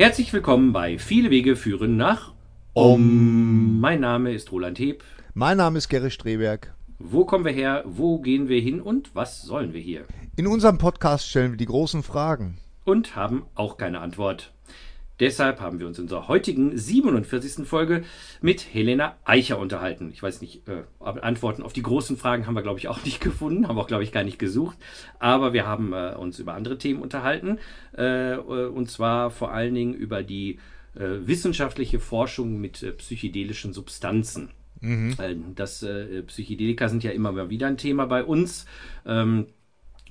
Herzlich willkommen bei Viele Wege führen nach Om. Mein Name ist Roland Heb. Mein Name ist Gerry Streberg. Wo kommen wir her? Wo gehen wir hin? Und was sollen wir hier? In unserem Podcast stellen wir die großen Fragen. Und haben auch keine Antwort. Deshalb haben wir uns in unserer heutigen 47. Folge mit Helena Eicher unterhalten. Ich weiß nicht, äh, Antworten auf die großen Fragen haben wir, glaube ich, auch nicht gefunden, haben wir auch, glaube ich, gar nicht gesucht. Aber wir haben äh, uns über andere Themen unterhalten. Äh, und zwar vor allen Dingen über die äh, wissenschaftliche Forschung mit äh, psychedelischen Substanzen. Mhm. Äh, das Psychedelika sind ja immer wieder ein Thema bei uns. Ähm,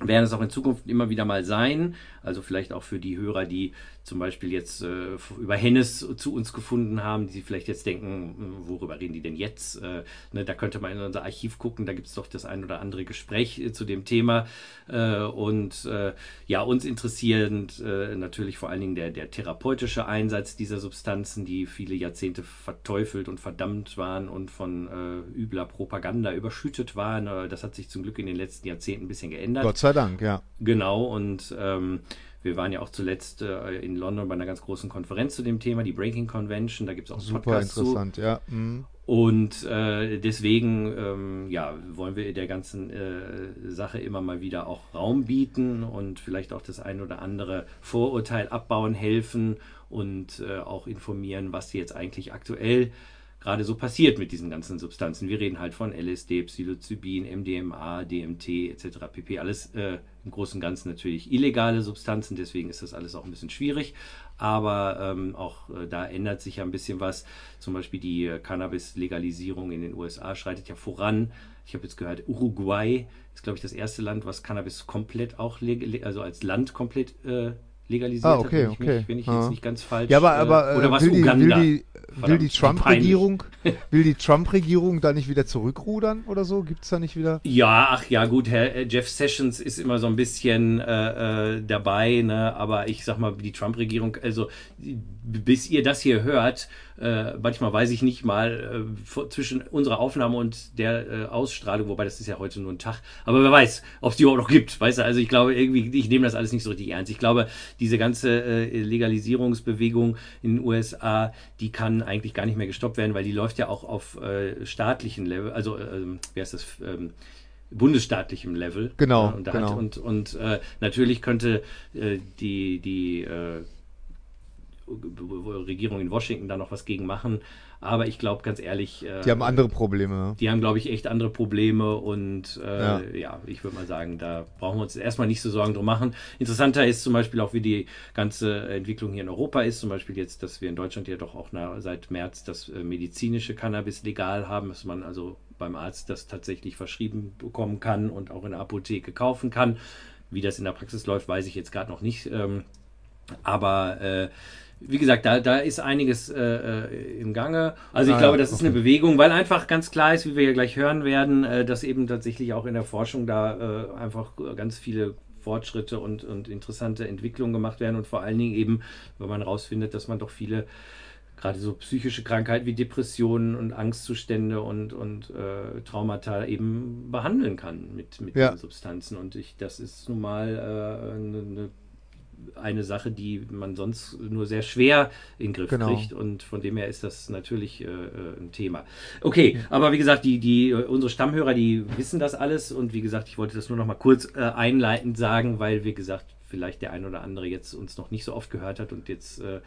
werden es auch in Zukunft immer wieder mal sein. Also vielleicht auch für die Hörer, die zum Beispiel jetzt äh, über Hennes zu uns gefunden haben, die vielleicht jetzt denken, hm, worüber reden die denn jetzt? Äh, ne, da könnte man in unser Archiv gucken, da gibt es doch das ein oder andere Gespräch äh, zu dem Thema. Äh, und äh, ja, uns interessierend äh, natürlich vor allen Dingen der, der therapeutische Einsatz dieser Substanzen, die viele Jahrzehnte verteufelt und verdammt waren und von übler Propaganda überschüttet waren. das hat sich zum Glück in den letzten Jahrzehnten ein bisschen geändert. Gott sei Dank, ja. Genau, und ähm, wir waren ja auch zuletzt äh, in London bei einer ganz großen Konferenz zu dem Thema, die Breaking Convention. Da gibt es auch Super Podcast interessant, zu. ja. Mhm. Und äh, deswegen ähm, ja, wollen wir der ganzen äh, Sache immer mal wieder auch Raum bieten und vielleicht auch das ein oder andere Vorurteil abbauen helfen und äh, auch informieren, was jetzt eigentlich aktuell gerade so passiert mit diesen ganzen Substanzen. Wir reden halt von LSD, Psilocybin, MDMA, DMT etc. pp. Alles äh, im Großen und Ganzen natürlich illegale Substanzen, deswegen ist das alles auch ein bisschen schwierig. Aber ähm, auch äh, da ändert sich ja ein bisschen was. Zum Beispiel die äh, Cannabis-Legalisierung in den USA schreitet ja voran. Ich habe jetzt gehört, Uruguay ist, glaube ich, das erste Land, was Cannabis komplett auch, also als Land komplett äh, legalisiert ah, okay, hat, wenn okay. ich, mich, wenn ich jetzt nicht ganz falsch. Ja, aber, aber äh, oder was will, die, Uganda? will die, will die Trump-Regierung will die Trump-Regierung da nicht wieder zurückrudern oder so? Gibt es da nicht wieder? Ja, ach ja, gut, Herr äh, Jeff Sessions ist immer so ein bisschen äh, äh, dabei, ne? aber ich sag mal, die Trump-Regierung, also bis ihr das hier hört, äh, manchmal weiß ich nicht mal äh, zwischen unserer Aufnahme und der äh, Ausstrahlung, wobei das ist ja heute nur ein Tag, aber wer weiß, ob es die überhaupt noch gibt, weißt du, also ich glaube irgendwie, ich nehme das alles nicht so richtig ernst. Ich glaube, diese ganze äh, Legalisierungsbewegung in den USA, die kann eigentlich gar nicht mehr gestoppt werden, weil die läuft ja auch auf äh, staatlichen Level, also ähm, wie heißt das, ähm, bundesstaatlichem Level. Genau. und, genau. Hat, und, und äh, natürlich könnte äh, die, die äh, Regierung in Washington da noch was gegen machen. Aber ich glaube, ganz ehrlich. Äh, die haben andere Probleme. Die haben, glaube ich, echt andere Probleme. Und äh, ja. ja. ich würde mal sagen, da brauchen wir uns erstmal nicht so Sorgen drum machen. Interessanter ist zum Beispiel auch, wie die ganze Entwicklung hier in Europa ist. Zum Beispiel jetzt, dass wir in Deutschland ja doch auch na, seit März das äh, medizinische Cannabis legal haben, dass man also beim Arzt das tatsächlich verschrieben bekommen kann und auch in der Apotheke kaufen kann. Wie das in der Praxis läuft, weiß ich jetzt gerade noch nicht. Ähm, aber äh, wie gesagt, da, da ist einiges äh, äh, im Gange. Also ich ah, glaube, das okay. ist eine Bewegung, weil einfach ganz klar ist, wie wir ja gleich hören werden, äh, dass eben tatsächlich auch in der Forschung da äh, einfach ganz viele Fortschritte und, und interessante Entwicklungen gemacht werden und vor allen Dingen eben, wenn man herausfindet, dass man doch viele gerade so psychische Krankheiten wie Depressionen und Angstzustände und, und äh, Traumata eben behandeln kann mit, mit ja. diesen Substanzen. Und ich, das ist nun mal äh, eine, eine eine Sache, die man sonst nur sehr schwer in den Griff genau. kriegt. Und von dem her ist das natürlich äh, äh ein Thema. Okay, ja. aber wie gesagt, die, die, äh, unsere Stammhörer, die wissen das alles. Und wie gesagt, ich wollte das nur noch mal kurz äh, einleitend sagen, weil, wie gesagt, vielleicht der ein oder andere jetzt uns noch nicht so oft gehört hat und jetzt äh,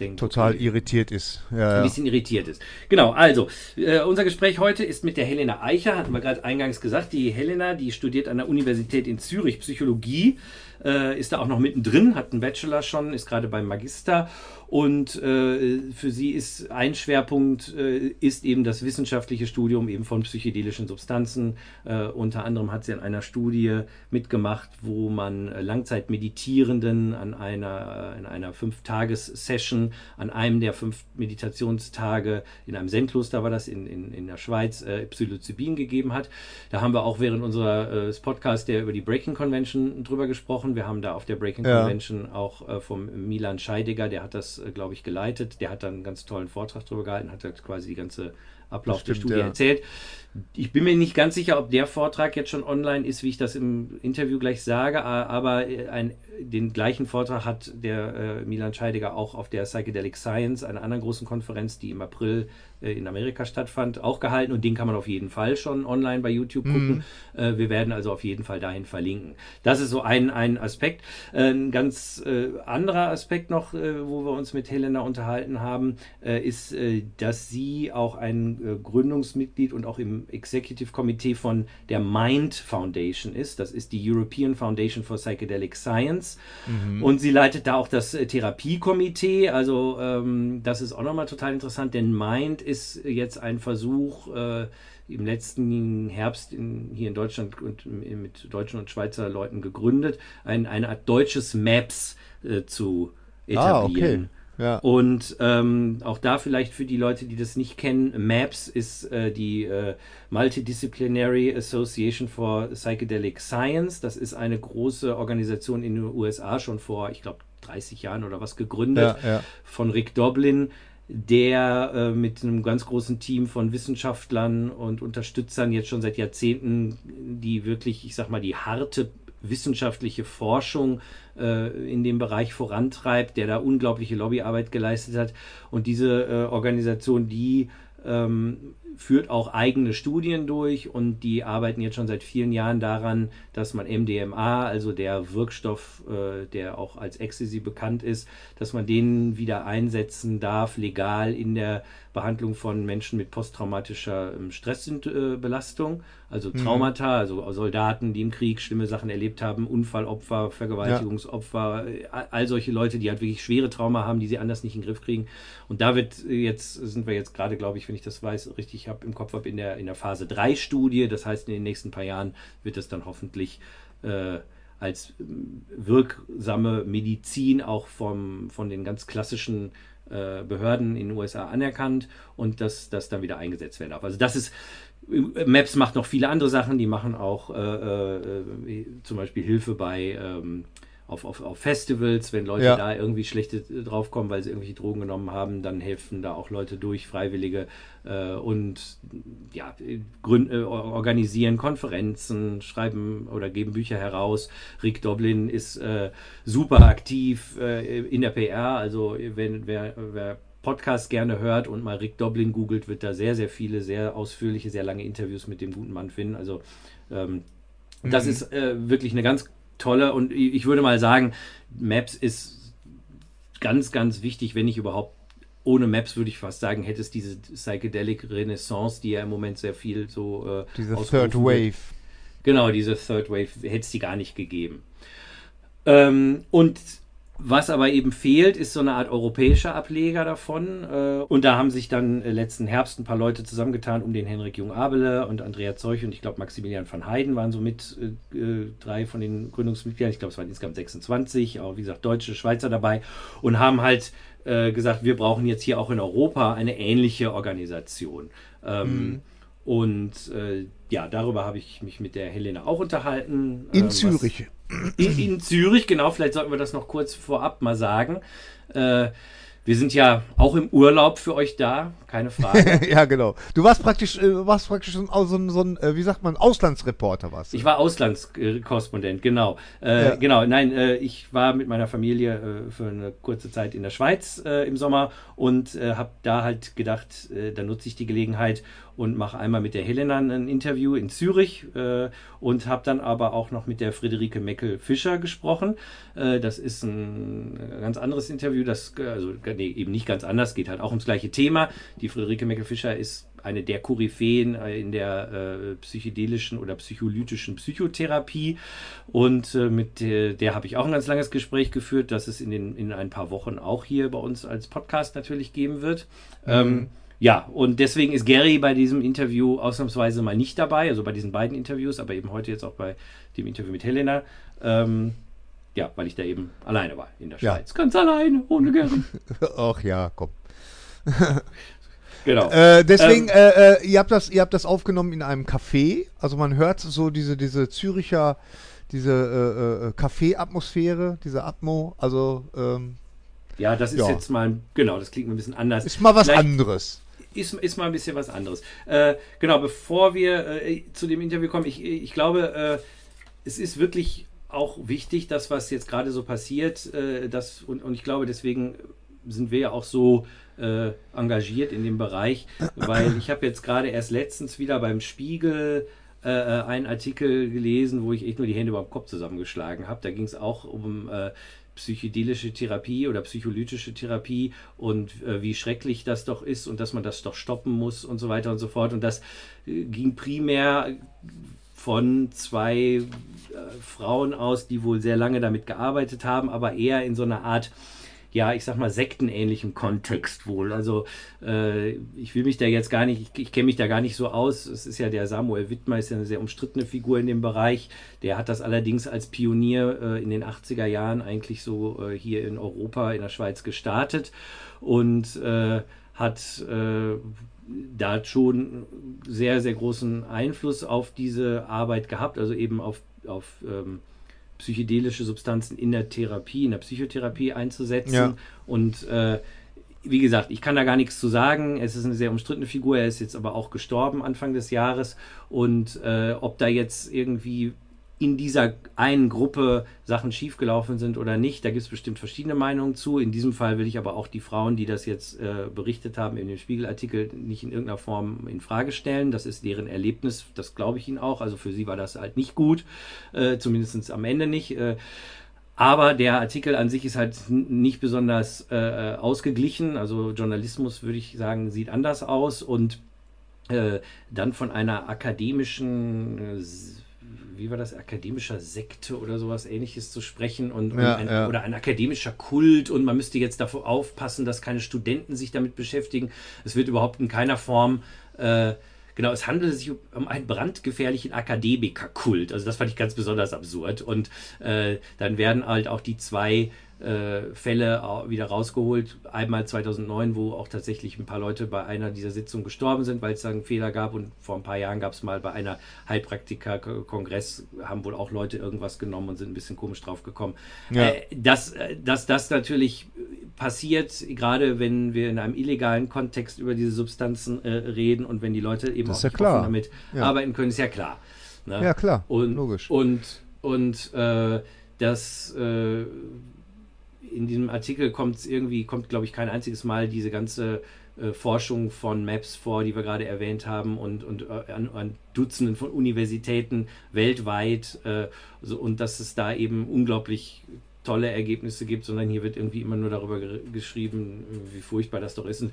denkt, total okay, irritiert ist. Ja, ein bisschen irritiert ist. Genau, also äh, unser Gespräch heute ist mit der Helena Eicher, hatten wir gerade eingangs gesagt. Die Helena, die studiert an der Universität in Zürich Psychologie äh, ist da auch noch mittendrin, hat einen Bachelor schon, ist gerade beim Magister und äh, für sie ist ein Schwerpunkt äh, ist eben das wissenschaftliche Studium eben von psychedelischen Substanzen. Äh, unter anderem hat sie an einer Studie mitgemacht, wo man äh, Langzeitmeditierenden an einer, äh, in einer Fünf-Tages-Session an einem der fünf Meditationstage in einem Zen-Kloster war das in, in, in der Schweiz Psilocybin gegeben hat. Da haben wir auch während unseres Podcasts, der über die Breaking Convention drüber gesprochen gesprochen. Wir haben da auf der Breaking ja. Convention auch äh, vom Milan Scheidegger, der hat das, äh, glaube ich, geleitet. Der hat dann einen ganz tollen Vortrag darüber gehalten, hat halt quasi die ganze Ablauf stimmt, der Studie ja. erzählt. Ich bin mir nicht ganz sicher, ob der Vortrag jetzt schon online ist, wie ich das im Interview gleich sage, aber äh, ein, den gleichen Vortrag hat der äh, Milan Scheidegger auch auf der Psychedelic Science, einer anderen großen Konferenz, die im April äh, in Amerika stattfand, auch gehalten und den kann man auf jeden Fall schon online bei YouTube gucken. Mhm. Äh, wir werden also auf jeden Fall dahin verlinken. Das ist so ein, ein Aspekt. Äh, ein ganz äh, anderer Aspekt noch, wo wir uns mit Helena unterhalten haben, ist, dass sie auch ein Gründungsmitglied und auch im Executive Committee von der Mind Foundation ist. Das ist die European Foundation for Psychedelic Science. Mhm. Und sie leitet da auch das Therapiekomitee. Also ähm, das ist auch nochmal total interessant, denn Mind ist jetzt ein Versuch, äh, im letzten Herbst in, hier in Deutschland und mit deutschen und Schweizer Leuten gegründet, ein, eine Art deutsches Maps äh, zu etablieren. Ah, okay. Ja. Und ähm, auch da vielleicht für die Leute, die das nicht kennen, MAPS ist äh, die äh, Multidisciplinary Association for Psychedelic Science. Das ist eine große Organisation in den USA, schon vor, ich glaube, 30 Jahren oder was gegründet, ja, ja. von Rick Doblin der äh, mit einem ganz großen Team von Wissenschaftlern und Unterstützern jetzt schon seit Jahrzehnten die wirklich, ich sag mal, die harte wissenschaftliche Forschung äh, in dem Bereich vorantreibt, der da unglaubliche Lobbyarbeit geleistet hat. Und diese äh, Organisation, die ähm, führt auch eigene Studien durch und die arbeiten jetzt schon seit vielen Jahren daran, dass man MDMA, also der Wirkstoff, äh, der auch als Ecstasy bekannt ist, dass man den wieder einsetzen darf, legal in der Behandlung von Menschen mit posttraumatischer ähm, Stressbelastung, also mhm. Traumata, mhm. also Soldaten, die im Krieg schlimme Sachen erlebt haben, Unfallopfer, Vergewaltigungsopfer, ja. all solche Leute, die halt wirklich schwere Trauma haben, die sie anders nicht in den Griff kriegen. Und da wird jetzt, sind wir jetzt gerade, glaube ich, wenn ich das weiß, richtig habe im Kopf habe, in der, in der Phase 3 Studie. Das heißt, in den nächsten paar Jahren wird es dann hoffentlich äh, als ähm, wirksame Medizin auch vom, von den ganz klassischen äh, Behörden in den USA anerkannt und dass das dann wieder eingesetzt werden darf. Also das ist Maps macht noch viele andere Sachen, die machen auch äh, äh, zum Beispiel Hilfe bei ähm, auf, auf, auf Festivals, wenn Leute ja. da irgendwie schlechte äh, draufkommen, weil sie irgendwelche Drogen genommen haben, dann helfen da auch Leute durch, Freiwillige äh, und ja, gründ, äh, organisieren Konferenzen, schreiben oder geben Bücher heraus. Rick Doblin ist äh, super aktiv äh, in der PR, also wenn wer, wer Podcast gerne hört und mal Rick Doblin googelt, wird da sehr, sehr viele, sehr ausführliche, sehr lange Interviews mit dem guten Mann finden. Also ähm, das mhm. ist äh, wirklich eine ganz tolle und ich würde mal sagen, Maps ist ganz, ganz wichtig, wenn nicht überhaupt ohne Maps würde ich fast sagen, hätte es diese Psychedelic Renaissance, die ja im Moment sehr viel so äh, diese Third Wave. Genau, diese Third Wave hätte es die gar nicht gegeben. Ähm, und was aber eben fehlt, ist so eine Art europäischer Ableger davon. Äh, und da haben sich dann äh, letzten Herbst ein paar Leute zusammengetan, um den Henrik Jung-Abele und Andrea Zeuch und ich glaube Maximilian van Heiden waren so mit äh, drei von den Gründungsmitgliedern. Ich glaube, es waren insgesamt 26, auch wie gesagt Deutsche, Schweizer dabei und haben halt gesagt, wir brauchen jetzt hier auch in Europa eine ähnliche Organisation. Ähm, mhm. Und äh, ja, darüber habe ich mich mit der Helena auch unterhalten. In äh, Zürich. In, in, Zürich, genau, vielleicht sollten wir das noch kurz vorab mal sagen. Äh, wir sind ja auch im Urlaub für euch da, keine Frage. ja, genau. Du warst praktisch, äh, warst praktisch so, ein, so ein, äh, wie sagt man, Auslandsreporter was? Ich war Auslandskorrespondent, genau. Äh, ja. Genau, nein, äh, ich war mit meiner Familie äh, für eine kurze Zeit in der Schweiz äh, im Sommer und habe da halt gedacht, da nutze ich die Gelegenheit und mache einmal mit der Helena ein Interview in Zürich äh, und habe dann aber auch noch mit der Friederike Meckel-Fischer gesprochen. Äh, das ist ein ganz anderes Interview, das also nee, eben nicht ganz anders, geht halt auch ums gleiche Thema. Die Friederike Meckel-Fischer ist eine der Koryphäen äh, in der äh, psychedelischen oder psycholytischen Psychotherapie. Und äh, mit der, der habe ich auch ein ganz langes Gespräch geführt, das es in, den, in ein paar Wochen auch hier bei uns als Podcast natürlich geben wird. Mhm. Ähm, ja, und deswegen ist Gary bei diesem Interview ausnahmsweise mal nicht dabei, also bei diesen beiden Interviews, aber eben heute jetzt auch bei dem Interview mit Helena. Ähm, ja, weil ich da eben alleine war in der Schweiz. Ja. Ganz alleine, ohne Gary. Ach ja, komm. genau. Äh, deswegen, ähm, äh, äh, ihr, habt das, ihr habt das aufgenommen in einem Café. Also man hört so diese, diese Züricher diese äh, äh, Kaffee-Atmosphäre, diese Atmo, also ähm, ja, das ist ja. jetzt mal, genau, das klingt ein bisschen anders. Ist mal was Vielleicht anderes. Ist, ist mal ein bisschen was anderes. Äh, genau, bevor wir äh, zu dem Interview kommen, ich, ich glaube, äh, es ist wirklich auch wichtig, das, was jetzt gerade so passiert, äh, das, und, und ich glaube, deswegen sind wir ja auch so äh, engagiert in dem Bereich, weil ich habe jetzt gerade erst letztens wieder beim Spiegel äh, äh, einen Artikel gelesen, wo ich echt nur die Hände über dem Kopf zusammengeschlagen habe. Da ging es auch um äh, psychedelische Therapie oder psycholytische Therapie und äh, wie schrecklich das doch ist und dass man das doch stoppen muss und so weiter und so fort. Und das äh, ging primär von zwei äh, Frauen aus, die wohl sehr lange damit gearbeitet haben, aber eher in so einer Art ja, ich sag mal, sektenähnlichem Kontext wohl. Also äh, ich will mich da jetzt gar nicht, ich, ich kenne mich da gar nicht so aus. Es ist ja der Samuel Wittmer, ist ja eine sehr umstrittene Figur in dem Bereich. Der hat das allerdings als Pionier äh, in den 80er Jahren eigentlich so äh, hier in Europa, in der Schweiz gestartet und äh, hat äh, da schon sehr, sehr großen Einfluss auf diese Arbeit gehabt, also eben auf, auf ähm, psychedelische Substanzen in der Therapie, in der Psychotherapie einzusetzen. Ja. Und äh, wie gesagt, ich kann da gar nichts zu sagen. Es ist eine sehr umstrittene Figur. Er ist jetzt aber auch gestorben Anfang des Jahres. Und äh, ob da jetzt irgendwie in dieser einen Gruppe Sachen schiefgelaufen sind oder nicht. Da gibt es bestimmt verschiedene Meinungen zu. In diesem Fall will ich aber auch die Frauen, die das jetzt äh, berichtet haben in dem Spiegelartikel, nicht in irgendeiner Form in Frage stellen. Das ist deren Erlebnis, das glaube ich ihnen auch. Also für sie war das halt nicht gut, äh, zumindest am Ende nicht. Äh, aber der Artikel an sich ist halt nicht besonders äh, ausgeglichen. Also Journalismus, würde ich sagen, sieht anders aus und äh, dann von einer akademischen äh, wie war das, akademischer Sekte oder sowas ähnliches zu sprechen und, ja, ein, ja. oder ein akademischer Kult und man müsste jetzt davor aufpassen, dass keine Studenten sich damit beschäftigen. Es wird überhaupt in keiner Form äh, Genau, es handelt sich um einen brandgefährlichen Akademikerkult. Also das fand ich ganz besonders absurd. Und äh, dann werden halt auch die zwei äh, Fälle wieder rausgeholt. Einmal 2009, wo auch tatsächlich ein paar Leute bei einer dieser Sitzungen gestorben sind, weil es da einen Fehler gab. Und vor ein paar Jahren gab es mal bei einer Heilpraktiker-Kongress, haben wohl auch Leute irgendwas genommen und sind ein bisschen komisch drauf gekommen. Ja. Äh, dass, äh, dass das natürlich passiert, gerade wenn wir in einem illegalen Kontext über diese Substanzen äh, reden und wenn die Leute eben auch ja damit ja. arbeiten können, ist ja klar. Ne? Ja, klar. Und, Logisch. Und, und äh, das in diesem Artikel kommt es irgendwie, kommt glaube ich kein einziges Mal diese ganze äh, Forschung von Maps vor, die wir gerade erwähnt haben und, und äh, an, an, Dutzenden von Universitäten weltweit äh, so, und dass es da eben unglaublich tolle Ergebnisse gibt, sondern hier wird irgendwie immer nur darüber geschrieben, wie furchtbar das doch ist, und,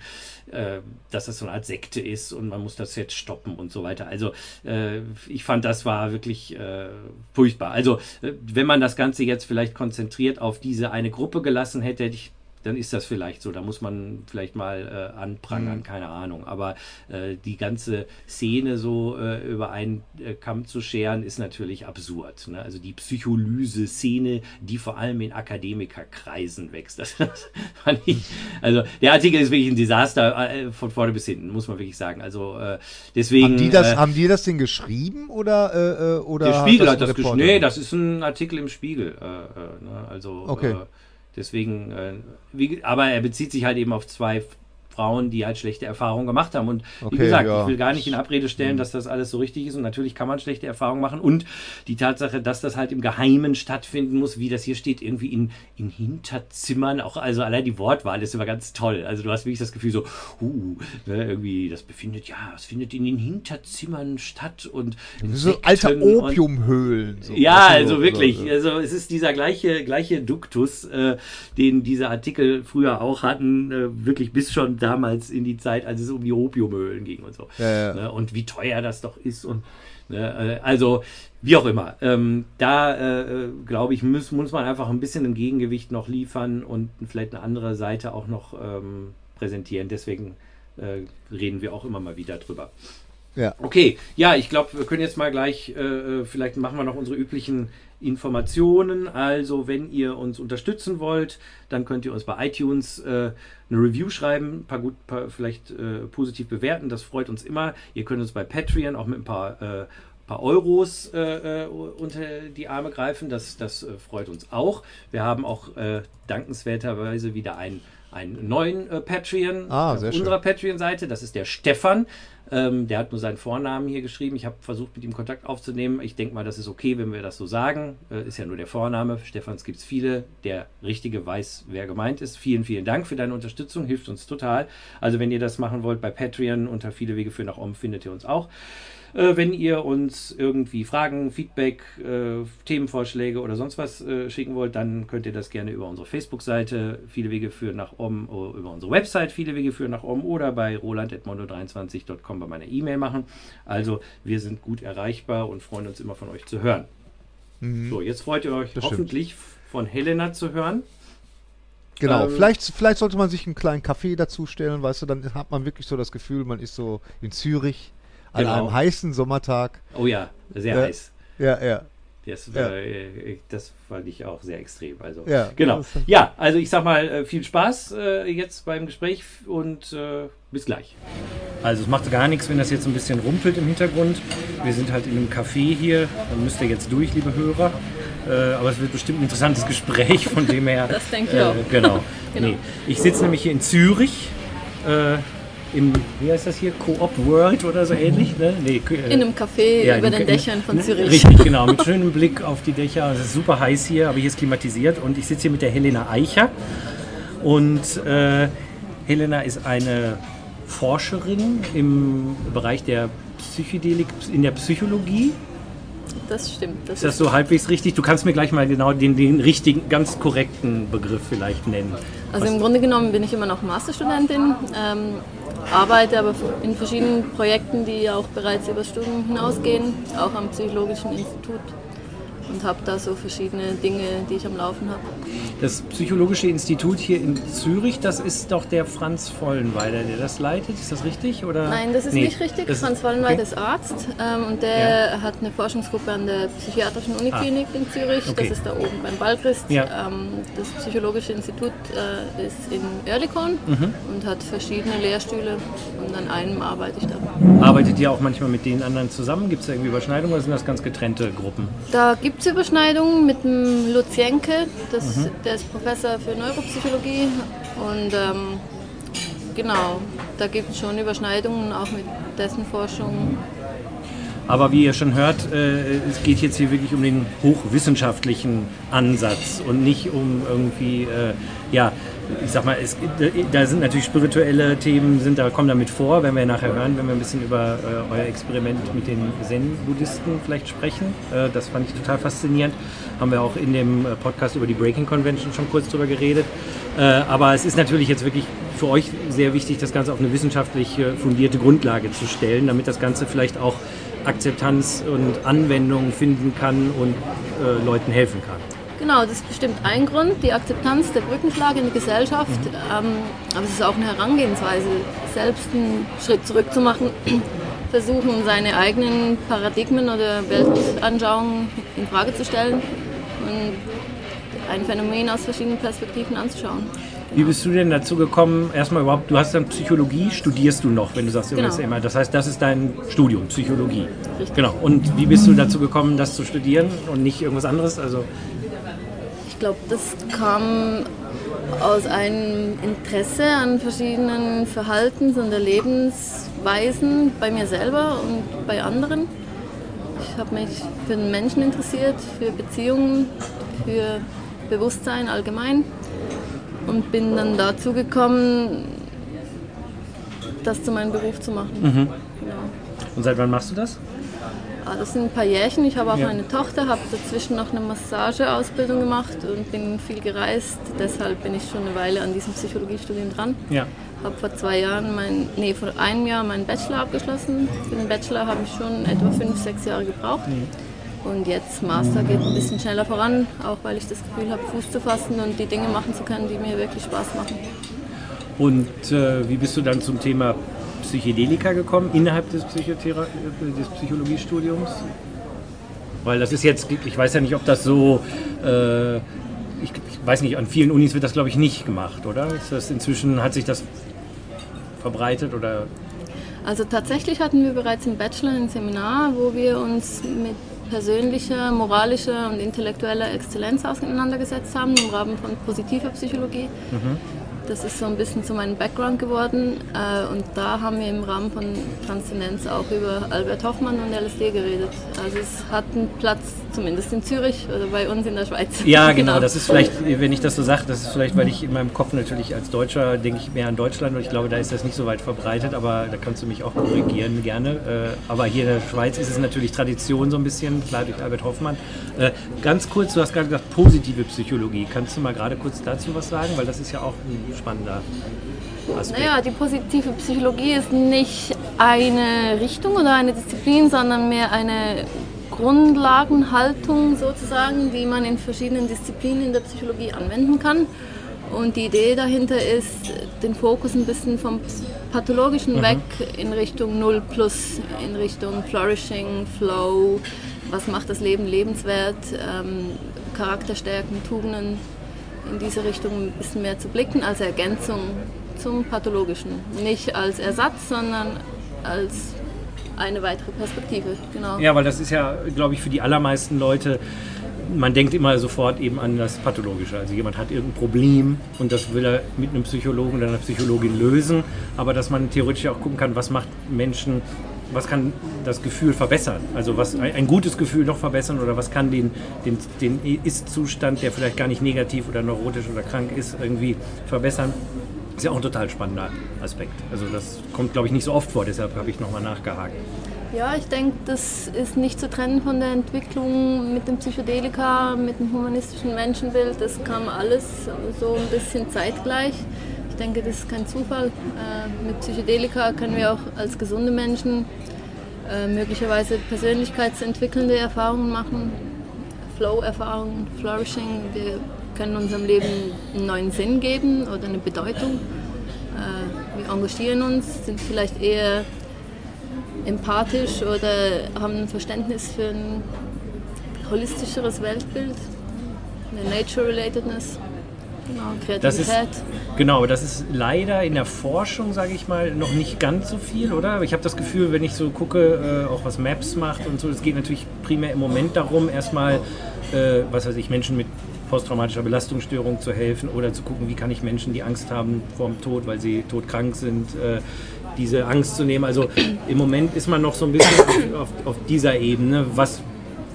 äh, dass das so eine Art Sekte ist und man muss das jetzt stoppen und so weiter. Also äh, ich fand, das war wirklich äh, furchtbar. Also äh, wenn man das Ganze jetzt vielleicht konzentriert auf diese eine Gruppe gelassen hätte, hätte ich dann ist das vielleicht so. Da muss man vielleicht mal äh, anprangern, mhm. keine Ahnung. Aber äh, die ganze Szene so äh, über einen äh, Kamm zu scheren, ist natürlich absurd. Ne? Also die Psycholyse-Szene, die vor allem in Akademikerkreisen wächst. Das, das fand ich, also der Artikel ist wirklich ein Desaster äh, von vorne bis hinten, muss man wirklich sagen. Also äh, deswegen. Haben die das, haben die das denn geschrieben oder oder? Der Spiegel hat das, geschrieben. Nee, das ist ein Artikel im Spiegel. Ne? Also okay. Deswegen, äh, wie, aber er bezieht sich halt eben auf zwei Frauen, die halt schlechte Erfahrungen gemacht haben. Und okay, wie gesagt, ja. ich will gar nicht in Abrede stellen, mhm. dass das alles so richtig ist. Und natürlich kann man schlechte Erfahrungen machen. Und die Tatsache, dass das halt im Geheimen stattfinden muss, wie das hier steht, irgendwie in, in Hinterzimmern, auch also allein die Wortwahl ist immer ganz toll. Also du hast wirklich das Gefühl so, uh, ne, irgendwie, das befindet, ja, es findet in den Hinterzimmern statt und so alte Opiumhöhlen. So. Ja, also wirklich. Also es ist dieser gleiche, gleiche Duktus, äh, den diese Artikel früher auch hatten, äh, wirklich bis schon da damals in die Zeit, als es um die Opiumölen ging und so. Ja, ja. Ne? Und wie teuer das doch ist und ne? Äh, also wie auch immer. Ähm, da äh, glaube ich, muss, muss man einfach ein bisschen ein Gegengewicht noch liefern und vielleicht eine andere Seite auch noch ähm, präsentieren. Deswegen äh, reden wir auch immer mal wieder drüber. Ja. Okay, ja, ich glaube, wir können jetzt mal gleich, äh, äh, vielleicht machen wir noch unsere üblichen Informationen. Also, wenn ihr uns unterstützen wollt, dann könnt ihr uns bei iTunes äh, eine Review schreiben, ein paar gut, paar vielleicht äh, positiv bewerten. Das freut uns immer. Ihr könnt uns bei Patreon auch mit ein paar äh, paar Euros äh, äh, unter die Arme greifen. Das, das äh, freut uns auch. Wir haben auch dankenswerterweise wieder einen, einen neuen Patreon Ah, auf unserer Patreon-Seite. Das ist der Stefan. Ähm, der hat nur seinen Vornamen hier geschrieben. Ich habe versucht, mit ihm Kontakt aufzunehmen. Ich denke mal, das ist okay, wenn wir das so sagen. Äh, ist ja nur der Vorname. Stefans gibt es viele. Der Richtige weiß, wer gemeint ist. Vielen, vielen Dank für deine Unterstützung. Hilft uns total. Also, wenn ihr das machen wollt bei Patreon unter viele Wege für nach Om, findet ihr uns auch. Äh, wenn ihr uns irgendwie Fragen, Feedback, äh, Themenvorschläge oder sonst was äh, schicken wollt, dann könnt ihr das gerne über unsere Facebook-Seite Viele Wege führen nach Om, oder über unsere Website Viele Wege führen nach Om oder bei roland.mondo23.com bei meiner E-Mail machen. Also wir sind gut erreichbar und freuen uns immer von euch zu hören. Mhm. So, jetzt freut ihr euch Das stimmt. hoffentlich von Helena zu hören. Genau, Ähm, vielleicht, vielleicht sollte man sich einen kleinen Kaffee dazustellen, weißt du, dann hat man wirklich so das Gefühl, man ist so in Zürich an Genau. einem heißen Sommertag. Oh ja, sehr Ja. heiß. Ja, ja. Das, Ja. äh, das fand ich auch sehr extrem. Also, Ja, genau. Ja, also ich sag mal, äh, viel Spaß äh, jetzt beim Gespräch und äh, bis gleich. Also es macht gar nichts, wenn das jetzt ein bisschen rumpelt im Hintergrund. Wir sind halt in einem Café hier, dann müsst ihr jetzt durch, liebe Hörer. Äh, aber es wird bestimmt ein interessantes Gespräch, von dem her. Das denke ich äh, auch. Genau. Genau. Nee. Ich sitze nämlich hier in Zürich. Im, wie heißt das hier? Co-op World oder so ähnlich? Ne? Nee, äh, In einem Café ja, über den Dächern von Zürich. Richtig, genau. Mit schönem Blick auf die Dächer. Es ist super heiß hier, aber hier ist klimatisiert. Und ich sitze hier mit der Helena Eicher. Und äh, Helena ist eine Forscherin im Bereich der Psychedelik, in der Psychologie. Das stimmt. Das Ist das so halbwegs richtig? Du kannst mir gleich mal genau den, den richtigen, ganz korrekten Begriff vielleicht nennen. Also Was- im Grunde genommen bin ich immer noch Masterstudentin, ähm, arbeite aber in verschiedenen Projekten, die auch bereits über Studium hinausgehen, auch am Psychologischen Institut und habe da so verschiedene Dinge, die ich am Laufen habe. Das Psychologische Institut hier in Zürich, das ist doch der Franz Vollenweider, der das leitet. Ist das richtig? Oder? Nein, das ist Nee, nicht richtig. Franz Wallenweit okay. ist Arzt ähm, und der hat eine Forschungsgruppe an der Psychiatrischen Uniklinik in Zürich. Ah. Okay. Das ist da oben beim Ballchrist. Ja. Ähm, das Psychologische Institut äh, ist in Oerlikon Mhm. und hat verschiedene Lehrstühle und an einem arbeite ich da. Arbeitet ihr auch manchmal mit den anderen zusammen? Gibt es da irgendwie Überschneidungen oder sind das ganz getrennte Gruppen? Da gibt es Überschneidungen mit dem Lutz Jenke, das, Mhm. der ist Professor für Neuropsychologie und ähm, genau, da gibt es schon Überschneidungen auch mit dessen Forschung. Aber wie ihr schon hört, äh, es geht jetzt hier wirklich um den hochwissenschaftlichen Ansatz und nicht um irgendwie, äh, ja, ich sag mal, es, da sind natürlich spirituelle Themen, sind da, kommen damit vor, wenn wir nachher hören, wenn wir ein bisschen über äh, euer Experiment mit den Zen-Buddhisten vielleicht sprechen. Äh, das fand ich total faszinierend. Haben wir auch in dem äh, Podcast über die Breaking Convention schon kurz drüber geredet. Äh, aber es ist natürlich jetzt wirklich für euch sehr wichtig, das Ganze auf eine wissenschaftlich fundierte Grundlage zu stellen, damit das Ganze vielleicht auch Akzeptanz und Anwendung finden kann und äh, Leuten helfen kann. Genau, das ist bestimmt ein Grund, die Akzeptanz der Brückenschläge in der Gesellschaft. Ähm, aber es ist auch eine Herangehensweise, selbst einen Schritt zurück zu machen, versuchen, seine eigenen Paradigmen oder Weltanschauungen in Frage zu stellen und ein Phänomen aus verschiedenen Perspektiven anzuschauen. Wie bist du denn dazu gekommen, erstmal überhaupt, du hast dann Psychologie, studierst du noch, wenn du sagst, Genau. immer. Das heißt, das ist dein Studium, Psychologie. Richtig. Genau. Und wie bist du dazu gekommen, das zu studieren und nicht irgendwas anderes? Also, Ich glaube, das kam aus einem Interesse an verschiedenen Verhaltens- und Erlebensweisen bei mir selber und bei anderen. Ich habe mich für den Menschen interessiert, für Beziehungen, für Bewusstsein allgemein und bin dann dazu gekommen, das zu meinem Beruf zu machen. Genau. und seit wann machst du das? Ah, Das sind ein paar Jährchen. Ich habe auch Ja. eine Tochter, habe dazwischen noch eine Massageausbildung gemacht und bin viel gereist. Deshalb bin ich schon eine Weile an diesem Psychologiestudium dran. Ja. Habe vor zwei Jahren, mein, nee, vor einem Jahr meinen Bachelor abgeschlossen. Für den Bachelor habe ich schon etwa fünf, sechs Jahre gebraucht. Und jetzt Master geht ein bisschen schneller voran, auch weil ich das Gefühl habe, Fuß zu fassen und die Dinge machen zu können, die mir wirklich Spaß machen. Und äh, wie bist du dann zum Thema Psychedelika gekommen, innerhalb des, Psychothera des Psychologiestudiums? Weil das ist jetzt, ich weiß ja nicht, ob das so, äh, ich, ich weiß nicht, an vielen Unis wird das glaube ich nicht gemacht, oder? Ist das inzwischen, hat sich das verbreitet oder? Also tatsächlich hatten wir bereits im Bachelor ein Seminar, wo wir uns mit persönlicher, moralischer und intellektueller Exzellenz auseinandergesetzt haben im Rahmen von positiver Psychologie. Mhm. Das ist so ein bisschen zu meinem Background geworden. Äh, und da haben wir im Rahmen von Transzendenz auch über Albert Hoffmann und LSD geredet. Also es hat einen Platz, zumindest in Zürich oder bei uns in der Schweiz. Ja, genau. genau. Das ist vielleicht, wenn ich das so sage, das ist vielleicht, weil ich in meinem Kopf natürlich als Deutscher denke ich mehr an Deutschland und ich glaube, da ist das nicht so weit verbreitet, aber da kannst du mich auch korrigieren gerne. Äh, aber hier in der Schweiz ist es natürlich Tradition so ein bisschen, klar durch Albert Hoffmann. Äh, ganz kurz, du hast gerade gesagt, positive Psychologie. Kannst du mal gerade kurz dazu was sagen? Weil das ist ja auch ein spannender Aspekt. Naja, die positive Psychologie ist nicht eine Richtung oder eine Disziplin, sondern mehr eine Grundlagenhaltung sozusagen, die man in verschiedenen Disziplinen in der Psychologie anwenden kann. Und die Idee dahinter ist, den Fokus ein bisschen vom Pathologischen mhm. weg in Richtung Null Plus, in Richtung Flourishing, Flow, was macht das Leben lebenswert, ähm, Charakterstärken, Tugenden in diese Richtung ein bisschen mehr zu blicken, als Ergänzung zum Pathologischen. Nicht als Ersatz, sondern als eine weitere Perspektive. Genau. Ja, weil das ist ja, glaube ich, für die allermeisten Leute man denkt immer sofort eben an das Pathologische. Also jemand hat irgendein Problem und das will er mit einem Psychologen oder einer Psychologin lösen, aber dass man theoretisch auch gucken kann, was macht Menschen was kann das Gefühl verbessern? Also was ein gutes Gefühl noch verbessern oder was kann den, den, den Ist-Zustand, der vielleicht gar nicht negativ oder neurotisch oder krank ist, irgendwie verbessern? Ist ja auch ein total spannender Aspekt. Also das kommt, glaube ich, nicht so oft vor, deshalb habe ich nochmal nachgehakt. Ja, ich denke, das ist nicht zu trennen von der Entwicklung mit dem Psychedelika, mit dem humanistischen Menschenbild. Das kam alles so ein bisschen zeitgleich. Ich denke, das ist kein Zufall. Äh, mit Psychedelika können wir auch als gesunde Menschen äh, möglicherweise persönlichkeitsentwickelnde Erfahrungen machen, Flow-Erfahrungen, Flourishing. Wir können unserem Leben einen neuen Sinn geben oder eine Bedeutung. Äh, wir engagieren uns, sind vielleicht eher empathisch oder haben ein Verständnis für ein holistischeres Weltbild, eine Nature-Relatedness. Genau, Kreativität. Das ist, genau, das ist leider in der Forschung, sage ich mal, noch nicht ganz so viel, oder? Ich habe das Gefühl, wenn ich so gucke, äh, auch was Maps macht und so, es geht natürlich primär im Moment darum, erstmal, äh, was weiß ich, Menschen mit posttraumatischer Belastungsstörung zu helfen oder zu gucken, wie kann ich Menschen, die Angst haben vor dem Tod, weil sie todkrank sind, äh, diese Angst zu nehmen. Also im Moment ist man noch so ein bisschen auf, auf, auf dieser Ebene, was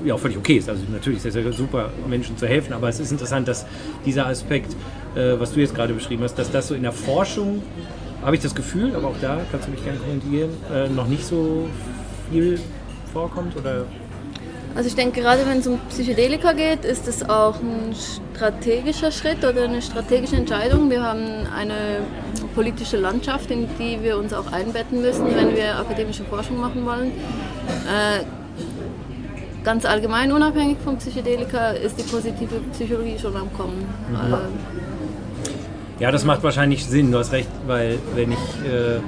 ja auch völlig okay ist. Also natürlich ist es super, Menschen zu helfen, aber es ist interessant, dass dieser Aspekt, äh, was du jetzt gerade beschrieben hast, dass das so in der Forschung, habe ich das Gefühl, aber auch da kannst du mich gerne kommentieren, äh, noch nicht so viel vorkommt oder also ich denke, gerade wenn es um Psychedelika geht, ist es auch ein strategischer Schritt oder eine strategische Entscheidung. Wir haben eine politische Landschaft, in die wir uns auch einbetten müssen, wenn wir akademische Forschung machen wollen. Äh, ganz allgemein unabhängig vom Psychedelika ist die positive Psychologie schon am Kommen. Mhm. ja, das macht wahrscheinlich Sinn, du hast recht, weil wenn ich äh,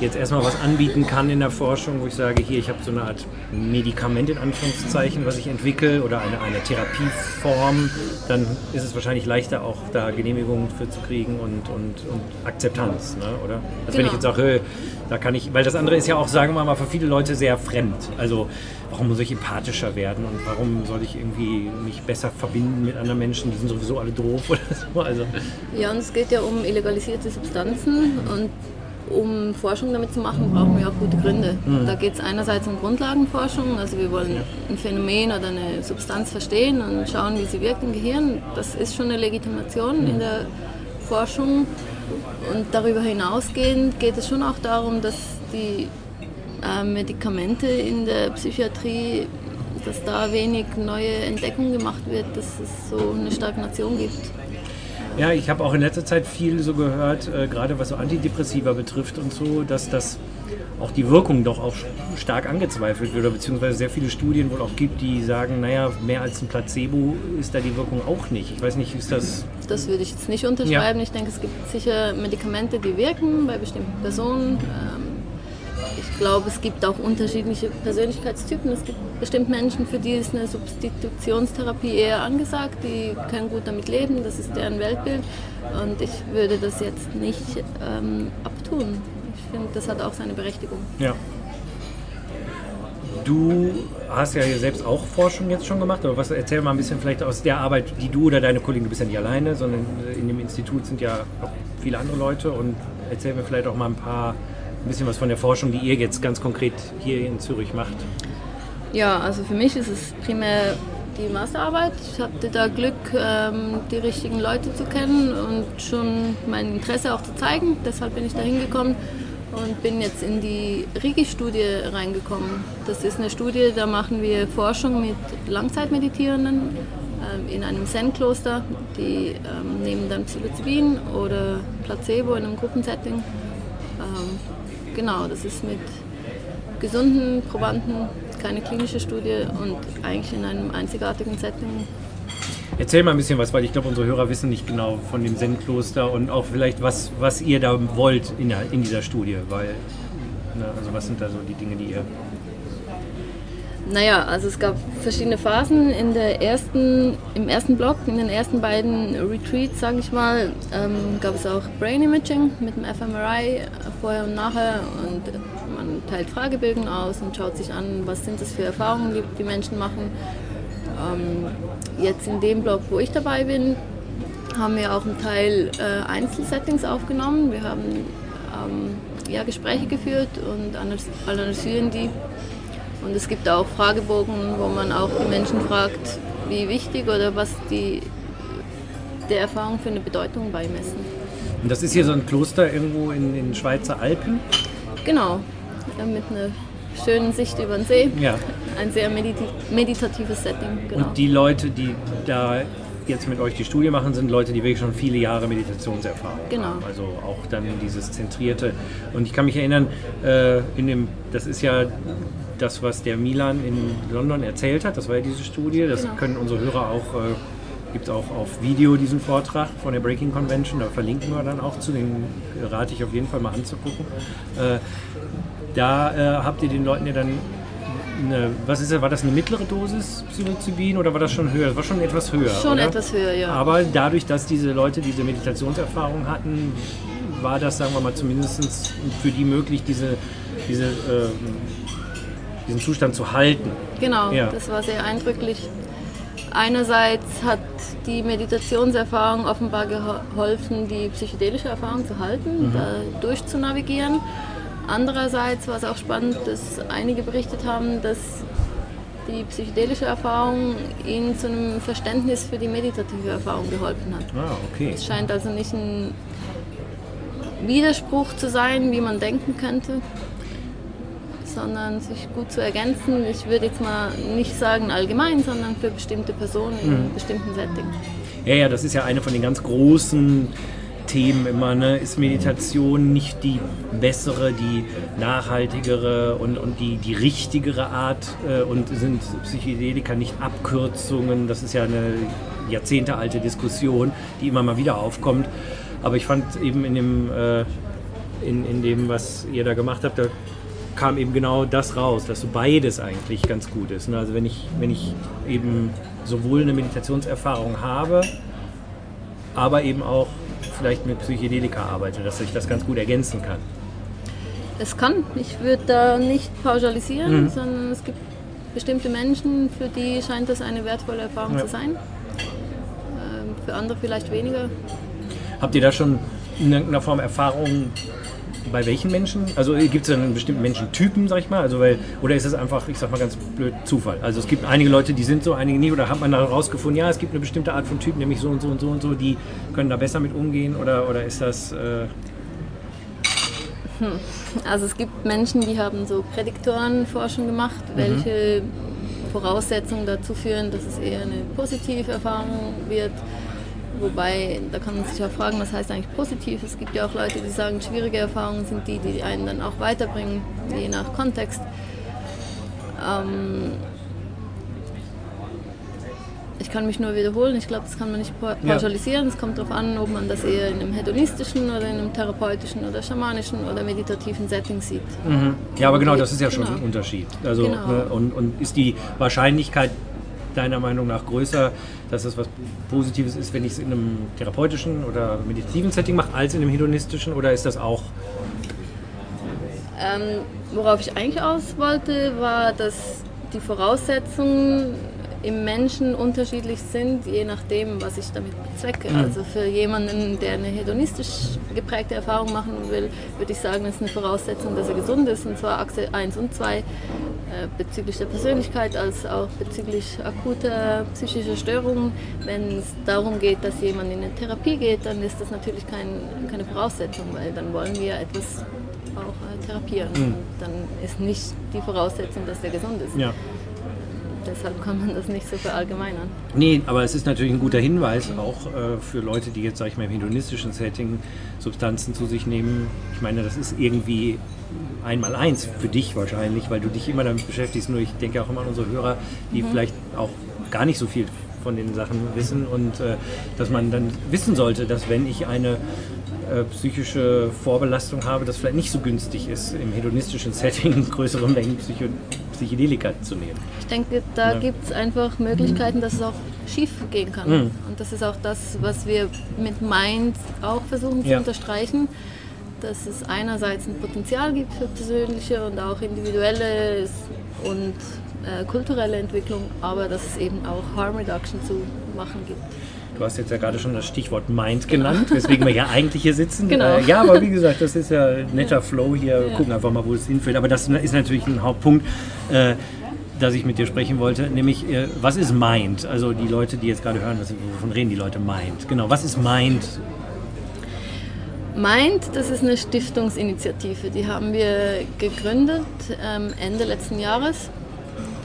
jetzt erstmal was anbieten kann in der Forschung, wo ich sage, hier, ich habe so eine Art Medikament in Anführungszeichen, was ich entwickle oder eine, eine Therapieform, dann ist es wahrscheinlich leichter auch da Genehmigungen für zu kriegen und, und, und Akzeptanz, ne? oder? Also genau. wenn ich jetzt sage, da kann ich, weil das andere ist ja auch, sagen wir mal, für viele Leute sehr fremd. Also warum muss ich empathischer werden und warum soll ich irgendwie mich besser verbinden mit anderen Menschen, die sind sowieso alle doof oder so. Also. Ja, und es geht ja um illegalisierte Substanzen und um Forschung damit zu machen, brauchen wir auch gute Gründe. Mhm. Da geht es einerseits um Grundlagenforschung, also wir wollen ein Phänomen oder eine Substanz verstehen und schauen, wie sie wirkt im Gehirn. Das ist schon eine Legitimation in der Forschung. Und darüber hinausgehend geht es schon auch darum, dass die äh, Medikamente in der Psychiatrie, dass da wenig neue Entdeckungen gemacht wird, dass es so eine Stagnation gibt. Ja, ich habe auch in letzter Zeit viel so gehört, äh, gerade was so Antidepressiva betrifft und so, dass das auch die Wirkung doch auch stark angezweifelt wird, oder beziehungsweise sehr viele Studien wohl auch gibt, die sagen, naja, mehr als ein Placebo ist da die Wirkung auch nicht. Ich weiß nicht, ist das. Das würde ich jetzt nicht unterschreiben. Ja. Ich denke, es gibt sicher Medikamente, die wirken bei bestimmten Personen. Ähm, glaube, es gibt auch unterschiedliche Persönlichkeitstypen. Es gibt bestimmt Menschen, für die ist eine Substitutionstherapie eher angesagt, die können gut damit leben, das ist deren Weltbild. Und ich würde das jetzt nicht ähm, abtun. Ich finde, das hat auch seine Berechtigung. Ja. Du hast ja hier selbst auch Forschung jetzt schon gemacht, aber was, erzähl mal ein bisschen vielleicht aus der Arbeit, die du oder deine Kollegen, du bist ja nicht alleine, sondern in dem Institut sind ja auch viele andere Leute und erzähl mir vielleicht auch mal ein paar, ein bisschen was von der Forschung, die ihr jetzt ganz konkret hier in Zürich macht. Ja, also für mich ist es primär die Masterarbeit. Ich hatte da Glück, ähm, die richtigen Leute zu kennen und schon mein Interesse auch zu zeigen. Deshalb bin ich da hingekommen und bin jetzt in die RIGI-Studie reingekommen. Das ist eine Studie, da machen wir Forschung mit Langzeitmeditierenden ähm, in einem Zen-Kloster. Die ähm, nehmen dann Psilocybin oder Placebo in einem Gruppensetting. Genau, das ist mit gesunden Probanden, keine klinische Studie und eigentlich in einem einzigartigen Setting. Erzähl mal ein bisschen was, weil ich glaube, unsere Hörer wissen nicht genau von dem Zen-Kloster und auch vielleicht, was, was ihr da wollt in, der, in dieser Studie, weil, ne, also was sind da so die Dinge, die ihr naja, also es gab verschiedene Phasen. In der ersten, Im ersten Block, in den ersten beiden Retreats, sage ich mal, ähm, gab es auch Brain Imaging mit dem fMRI vorher und nachher. Und man teilt Fragebögen aus und schaut sich an, was sind das für Erfahrungen, die die Menschen machen. Ähm, jetzt in dem Block, wo ich dabei bin, haben wir auch einen Teil äh, Einzelsettings aufgenommen. Wir haben ähm, ja, Gespräche geführt und analysieren die und es gibt auch Fragebogen, wo man auch die Menschen fragt, wie wichtig oder was die der Erfahrung für eine Bedeutung beimessen. Und das ist hier so ein Kloster irgendwo in den Schweizer Alpen? Genau, mit einer schönen Sicht über den See. Ja. Ein sehr medit meditatives Setting. Genau. Und die Leute, die da jetzt mit euch die Studie machen, sind Leute, die wirklich schon viele Jahre Meditationserfahrung genau. haben. Also auch dann dieses Zentrierte. Und ich kann mich erinnern, äh, in dem, das ist ja das, was der Milan in London erzählt hat, das war ja diese Studie, das genau. können unsere Hörer auch, äh, gibt es auch auf Video diesen Vortrag von der Breaking Convention, da verlinken wir dann auch zu, den rate ich auf jeden Fall mal anzugucken. Äh, da äh, habt ihr den Leuten ja dann eine, was ist war das eine mittlere Dosis Psilocybin oder war das schon höher? Das war schon etwas höher. Schon oder? etwas höher, ja. Aber dadurch, dass diese Leute diese Meditationserfahrung hatten, war das, sagen wir mal, zumindest für die möglich, diese, diese äh, diesen Zustand zu halten. Genau, ja. das war sehr eindrücklich. Einerseits hat die Meditationserfahrung offenbar geholfen, die psychedelische Erfahrung zu halten, mhm. da durchzunavigieren. Andererseits war es auch spannend, dass einige berichtet haben, dass die psychedelische Erfahrung ihnen zu einem Verständnis für die meditative Erfahrung geholfen hat. Ah, okay. Es scheint also nicht ein Widerspruch zu sein, wie man denken könnte, sondern sich gut zu ergänzen. Ich würde jetzt mal nicht sagen allgemein, sondern für bestimmte Personen in mhm. bestimmten Settings. Ja, ja, das ist ja eine von den ganz großen Themen immer. Ne? Ist Meditation nicht die bessere, die nachhaltigere und, und die, die richtigere Art? Äh, und sind Psychedelika nicht Abkürzungen? Das ist ja eine jahrzehntealte Diskussion, die immer mal wieder aufkommt. Aber ich fand eben in dem, äh, in, in dem was ihr da gemacht habt, da kam eben genau das raus, dass so beides eigentlich ganz gut ist. Ne? Also wenn ich, wenn ich eben sowohl eine Meditationserfahrung habe, aber eben auch vielleicht mit Psychedelika arbeite, dass ich das ganz gut ergänzen kann. Es kann. Ich würde da nicht pauschalisieren, mhm. sondern es gibt bestimmte Menschen, für die scheint das eine wertvolle Erfahrung ja. zu sein. Ähm, für andere vielleicht weniger. Habt ihr da schon in irgendeiner Form Erfahrungen bei welchen Menschen? Also gibt es einen bestimmten Menschentypen, sag ich mal? Also weil, oder ist es einfach, ich sag mal ganz blöd, Zufall? Also es gibt einige Leute, die sind so, einige nicht, oder hat man da rausgefunden, ja, es gibt eine bestimmte Art von Typen, nämlich so und so und so und so, die können da besser mit umgehen oder, oder ist das. Äh hm. Also es gibt Menschen, die haben so Prädiktorenforschung gemacht, mhm. welche Voraussetzungen dazu führen, dass es eher eine positive Erfahrung wird Wobei, da kann man sich auch fragen, was heißt eigentlich positiv? Es gibt ja auch Leute, die sagen, schwierige Erfahrungen sind die, die einen dann auch weiterbringen, je nach Kontext. Ähm, ich kann mich nur wiederholen, ich glaube, das kann man nicht pauschalisieren. Es kommt darauf an, ob man das eher in einem hedonistischen oder in einem therapeutischen oder schamanischen oder meditativen Setting sieht. Mhm. Ja, aber genau, das ist ja genau. schon ein Unterschied. Also, genau. ne, und, und ist die Wahrscheinlichkeit deiner Meinung nach größer, dass es was Positives ist, wenn ich es in einem therapeutischen oder meditativen Setting mache, als in einem hedonistischen? Oder ist das auch Ähm, worauf ich eigentlich aus wollte, war, dass die Voraussetzungen im Menschen unterschiedlich sind, je nachdem, was ich damit bezwecke. Mhm. Also für jemanden, der eine hedonistisch geprägte Erfahrung machen will, würde ich sagen, es ist eine Voraussetzung, dass er gesund ist, und zwar Achse 1 und 2 äh, bezüglich der Persönlichkeit als auch bezüglich akuter psychischer Störungen. Wenn es darum geht, dass jemand in eine Therapie geht, dann ist das natürlich kein, keine Voraussetzung, weil dann wollen wir etwas auch äh, therapieren. Und dann ist nicht die Voraussetzung, dass der gesund ist. Ja. Deshalb kann man das nicht so verallgemeinern. Nee, aber es ist natürlich ein guter Hinweis, auch äh, für Leute, die jetzt, sag ich mal, im hedonistischen Setting Substanzen zu sich nehmen. Ich meine, das ist irgendwie einmal eins für dich wahrscheinlich, weil du dich immer damit beschäftigst. Nur ich denke auch immer an unsere Hörer, die vielleicht auch gar nicht so viel von den Sachen wissen und äh, dass man dann wissen sollte, dass wenn ich eine äh, psychische Vorbelastung habe, das vielleicht nicht so günstig ist, im hedonistischen Setting größere Mengen Psycho Psychedelika zu nehmen. Ich denke, da Ja. gibt es einfach Möglichkeiten, dass es auch schief gehen kann. Mhm. Und das ist auch das, was wir mit Mind auch versuchen zu Ja. unterstreichen, dass es einerseits ein Potenzial gibt für persönliche und auch individuelle und äh, kulturelle Entwicklung, aber dass es eben auch Harm Reduction zu machen gibt. Du hast jetzt ja gerade schon das Stichwort Mind genannt, weswegen wir ja eigentlich hier sitzen. Genau. Äh, ja, aber wie gesagt, das ist ja ein netter Flow hier. Wir gucken einfach mal, wo es hinführt. Aber das ist natürlich ein Hauptpunkt, äh, dass ich mit dir sprechen wollte. Nämlich, äh, was ist Mind? Also die Leute, die jetzt gerade hören, wovon reden die Leute Mind? Genau, was ist Mind? Mind, das ist eine Stiftungsinitiative, die haben wir gegründet ähm, Ende letzten Jahres.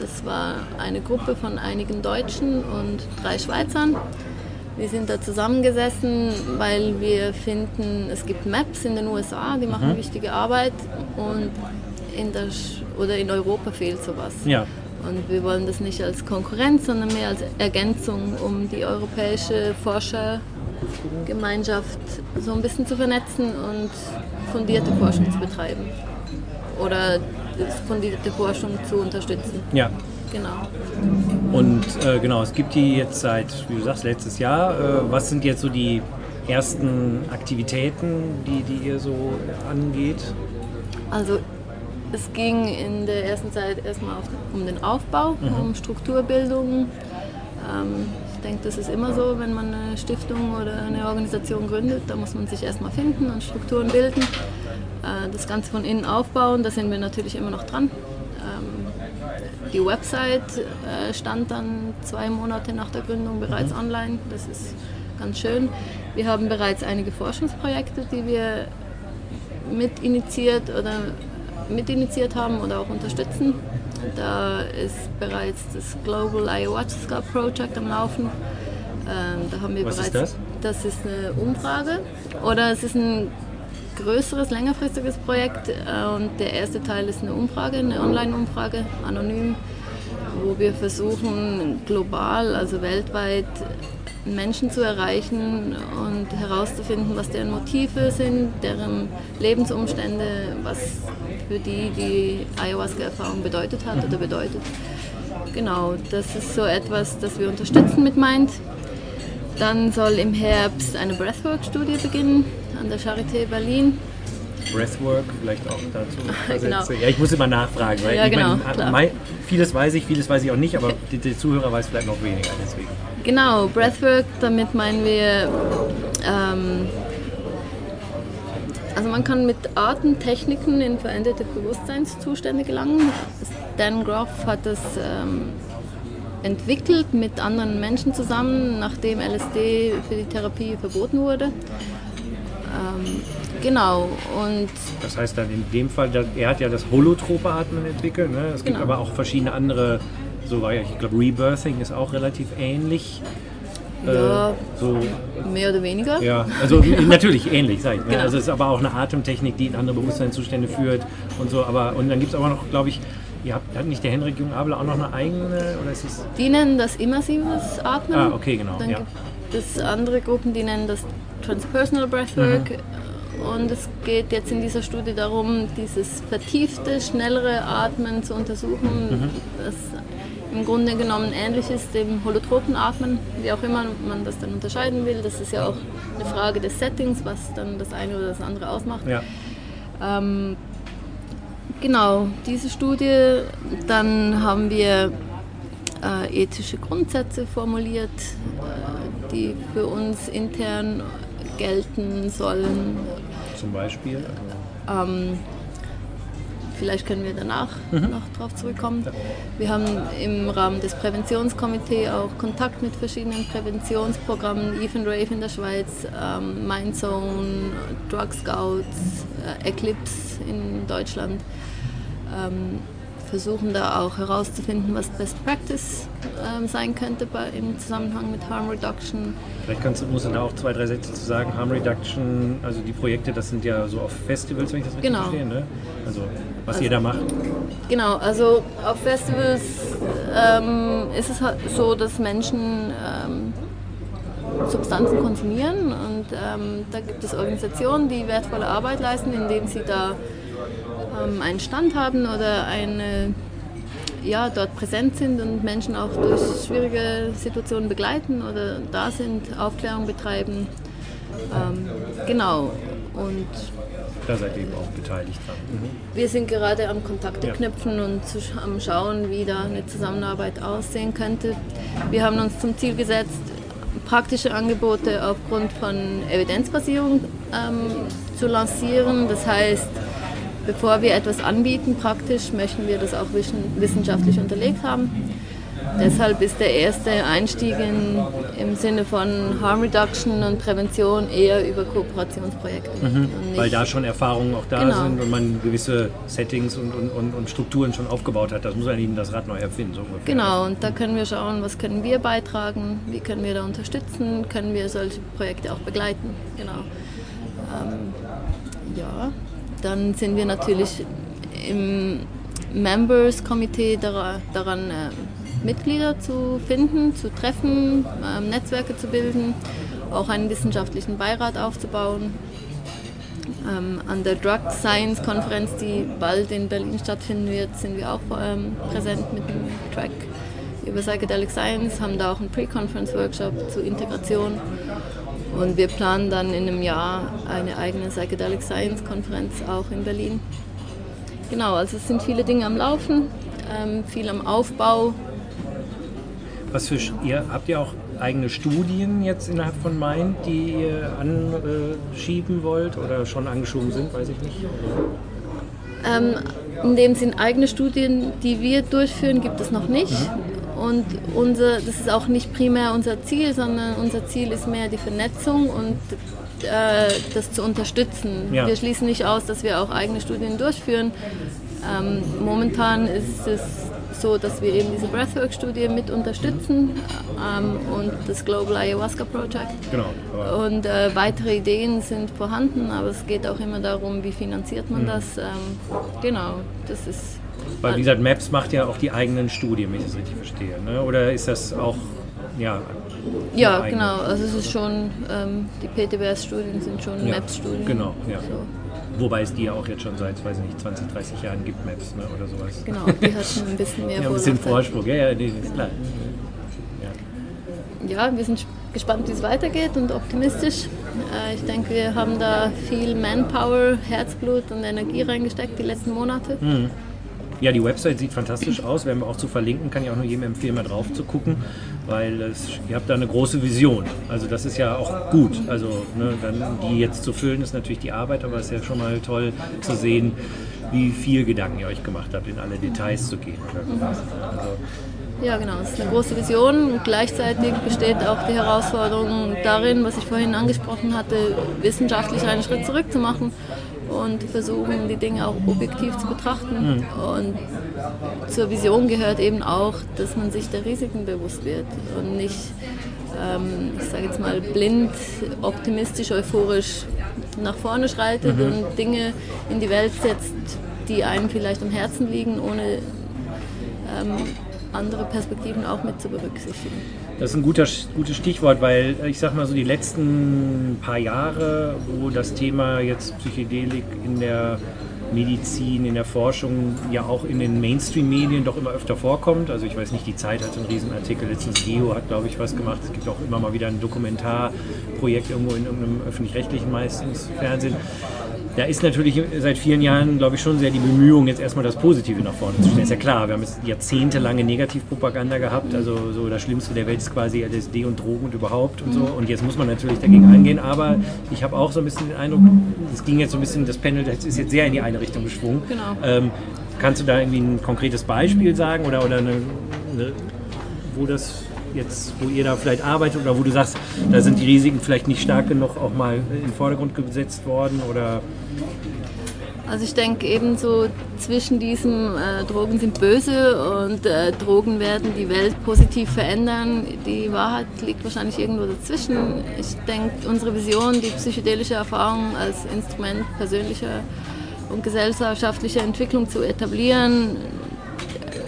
Das war eine Gruppe von einigen Deutschen und drei Schweizern. Wir sind da zusammengesessen, weil wir finden, es gibt Maps in den USA, die machen wichtige Arbeit und in, der Sch oder in Europa fehlt sowas. Ja, Und wir wollen das nicht als Konkurrenz, sondern mehr als Ergänzung, um die europäische Forschergemeinschaft so ein bisschen zu vernetzen und fundierte Forschung zu betreiben. Oder fundierte Forschung zu unterstützen. ja. Genau. Und äh, genau, es gibt die jetzt seit, wie du sagst, letztes Jahr. Äh, was sind jetzt so die ersten Aktivitäten, die, die ihr so angeht? Also es ging in der ersten Zeit erstmal um den Aufbau, um Strukturbildung. Ähm, ich denke, das ist immer so, wenn man eine Stiftung oder eine Organisation gründet, da muss man sich erstmal finden und Strukturen bilden. Äh, das Ganze von innen aufbauen, da sind wir natürlich immer noch dran. Die Website äh, stand dann zwei Monate nach der Gründung bereits online. Das ist ganz schön. Wir haben bereits einige Forschungsprojekte, die wir mit initiiert oder mitinitiiert haben oder auch unterstützen. Da ist bereits das Global Ayahuasca Project am Laufen. Ähm, da haben wir Was ist bereits, das? ist eine Umfrage oder es ist ein größeres, längerfristiges Projekt äh, und der erste Teil ist eine Umfrage, eine Online-Umfrage, anonym, wo wir versuchen global, also weltweit Menschen zu erreichen und herauszufinden, was deren Motive sind, deren Lebensumstände, was für die die Ayahuasca-Erfahrung bedeutet hat oder bedeutet. Genau, das ist so etwas, das wir unterstützen mit Mind. Dann soll im Herbst eine Breathwork-Studie beginnen an der Charité Berlin. Breathwork, vielleicht auch dazu. Genau. Ja, ich muss immer nachfragen, weil Ja, ich genau, meine, vieles weiß ich, vieles weiß ich auch nicht, aber die, der Zuhörer weiß vielleicht noch weniger deswegen. Genau, Breathwork, damit meinen wir, ähm, also man kann mit Atemtechniken in veränderte Bewusstseinszustände gelangen. Dan Groff hat das ähm, entwickelt mit anderen Menschen zusammen, nachdem LSD für die Therapie verboten wurde. Ähm, genau, und Das heißt dann in dem Fall, er hat ja das holotrope Atmen entwickelt. Ne? Es gibt Genau. aber auch verschiedene andere, so war ja, ich glaube Rebirthing ist auch relativ ähnlich. ja, Äh, so, mehr oder weniger. ja, also natürlich ähnlich, sag ich. Ne? Genau. Also es ist aber auch eine Atemtechnik, die in andere Bewusstseinszustände führt und so. Aber und dann gibt es aber noch, glaube ich, ihr habt, hat nicht der Henrik Jung-Abel auch noch eine eigene oder ist es? Die nennen das immersives Atmen. Ah, okay, genau, Dann ja. gibt es andere Gruppen, die nennen das Transpersonal Breathwork. Mhm. Und es geht jetzt in dieser Studie darum, dieses vertiefte, schnellere Atmen zu untersuchen, Mhm. das im Grunde genommen ähnlich ist dem holotropen Atmen, wie auch immer man das dann unterscheiden will. Das ist ja auch eine Frage des Settings, was dann das eine oder das andere ausmacht. Ja. Ähm, genau, diese Studie. Dann haben wir äh, ethische Grundsätze formuliert, äh, die für uns intern gelten sollen. Zum Beispiel? Ähm, vielleicht können wir danach noch darauf zurückkommen. Wir haben im Rahmen des Präventionskomitees auch Kontakt mit verschiedenen Präventionsprogrammen, Eve and Rave in der Schweiz, ähm, Mindzone, Drug Scouts, äh, Eclipse in Deutschland. Ähm, versuchen da auch herauszufinden, was Best Practice ähm, sein könnte bei, im Zusammenhang mit Harm Reduction. Vielleicht kannst, du- musst du da auch zwei, drei Sätze zu sagen. Harm Reduction, also die Projekte, das sind ja so auf Festivals, wenn ich das richtig Genau. verstehe. Ne? Also was ihr da macht. Genau, also auf Festivals ähm, ist es halt so, dass Menschen ähm, Substanzen konsumieren und ähm, da gibt es Organisationen, die wertvolle Arbeit leisten, indem sie da ähm, einen Stand haben oder eine, ja, dort präsent sind und Menschen auch durch schwierige Situationen begleiten oder da sind, Aufklärung betreiben. Ähm, genau. Und Da seid ihr eben auch beteiligt dran. Mhm. wir sind gerade am Kontakte Ja. knüpfen und zu, sch- am Schauen, wie da eine Zusammenarbeit aussehen könnte. Wir haben uns zum Ziel gesetzt, praktische Angebote aufgrund von Evidenzbasierung ähm, zu lancieren. Das heißt, bevor wir etwas anbieten, praktisch, möchten wir das auch wissen- wissenschaftlich unterlegt haben. Deshalb ist der erste Einstieg in, im Sinne von Harm Reduction und Prävention eher über Kooperationsprojekte. Mhm. Weil da schon Erfahrungen auch da Genau. sind und man gewisse Settings und, und, und, und Strukturen schon aufgebaut hat. Das muss man eben das Rad neu erfinden, so ungefähr. Genau, und da können wir schauen, was können wir beitragen, wie können wir da unterstützen, können wir solche Projekte auch begleiten. Genau. Ähm, ja, dann sind wir natürlich im Members-Komitee dara- daran, äh, Mitglieder zu finden, zu treffen, ähm, Netzwerke zu bilden, auch einen wissenschaftlichen Beirat aufzubauen. Ähm, an der Drug Science Konferenz, die bald in Berlin stattfinden wird, sind wir auch ähm, präsent mit dem Track über Psychedelic Science, haben da auch einen Pre-Conference Workshop zur Integration und wir planen dann in einem Jahr eine eigene Psychedelic Science Konferenz auch in Berlin. Genau, also es sind viele Dinge am Laufen, ähm, viel am Aufbau. Was für, ihr habt ihr auch eigene Studien jetzt innerhalb von Mind, die ihr anschieben wollt oder schon angeschoben sind, weiß ich nicht. Ähm, in dem Sinn eigene Studien, die wir durchführen, gibt es noch nicht. Und unser, das ist auch nicht primär unser Ziel, sondern unser Ziel ist mehr die Vernetzung und äh, das zu unterstützen. Ja. Wir schließen nicht aus, dass wir auch eigene Studien durchführen. Ähm, momentan ist es so, dass wir eben diese Breathwork-Studie mit unterstützen ähm, und das Global Ayahuasca Project. Genau. Aber Und äh, weitere Ideen sind vorhanden, aber es geht auch immer darum, wie finanziert Mhm. man das. Ähm, genau, das ist. Weil, wie gesagt, Maps macht ja auch die eigenen Studien, wenn ich das richtig verstehe. Ne? Oder ist das auch, ja, Ja, eigene genau. Also es ist schon, ähm, die PTBS-Studien sind schon Ja, Maps-Studien. genau, ja. So, wobei es die ja auch jetzt schon seit, weiß ich nicht, 20, 30 Jahren gibt, Maps ne? oder sowas. genau, die hatten ein bisschen mehr Ja, ein bisschen. Vorsprung, ja, ja, nee, ist klar. Ja. Ja, wir sind gespannt, wie es weitergeht und optimistisch. Äh, ich denke, wir haben da viel Manpower, Herzblut und Energie reingesteckt die letzten Monate. Hm. Ja, die Website sieht fantastisch aus, werden wir auch zu verlinken, kann ich auch nur jedem empfehlen, mal drauf zu gucken, weil es, ihr habt da eine große Vision. Also das ist ja auch gut. Also ne, dann die jetzt zu füllen ist natürlich die Arbeit, aber es ist ja schon mal toll zu sehen, wie viel Gedanken ihr euch gemacht habt, in alle Details zu gehen. Also, Ja, genau. Es ist eine große Vision gleichzeitig besteht auch die Herausforderung darin, was ich vorhin angesprochen hatte, wissenschaftlich einen Schritt zurück zu machen und versuchen, die Dinge auch objektiv zu betrachten. Und zur Vision gehört eben auch, dass man sich der Risiken bewusst wird und nicht, ähm, ich sage jetzt mal, blind, optimistisch, euphorisch nach vorne schreitet und Dinge in die Welt setzt, die einem vielleicht am Herzen liegen, ohne ähm, andere Perspektiven auch mit zu berücksichtigen. Das ist ein guter, gutes Stichwort, weil äh, ich sag mal so die letzten paar Jahre, wo das Thema jetzt Psychedelik in der Medizin, in der Forschung ja auch in den Mainstream-Medien doch immer öfter vorkommt. Also ich weiß nicht, die Zeit hat einen Riesenartikel, letztens Geo hat glaube ich was gemacht. Es gibt auch immer mal wieder ein Dokumentarprojekt irgendwo in irgendeinem öffentlich-rechtlichen meistens Fernsehen. Da ist natürlich seit vielen Jahren, glaube ich, schon sehr die Bemühung, jetzt erstmal das Positive nach vorne zu stellen. Ist ja klar, wir haben jetzt jahrzehntelange Negativpropaganda gehabt, also so das Schlimmste der Welt ist quasi LSD und Drogen und überhaupt und so. Und jetzt muss man natürlich dagegen eingehen, aber ich habe auch so ein bisschen den Eindruck, es ging jetzt so ein bisschen, das Panel das ist jetzt sehr in die eine Richtung geschwungen. Genau. Ähm, kannst du da irgendwie ein konkretes Beispiel sagen oder, oder eine, eine, wo das jetzt, wo ihr da vielleicht arbeitet oder wo du sagst, da sind die Risiken vielleicht nicht stark genug auch mal in den Vordergrund gesetzt worden oder Also ich denke eben so zwischen diesem äh, Drogen sind böse und äh, Drogen werden die Welt positiv verändern. Die Wahrheit liegt wahrscheinlich irgendwo dazwischen. Ich denke, unsere Vision, die psychedelische Erfahrung als Instrument persönlicher und gesellschaftlicher Entwicklung zu etablieren,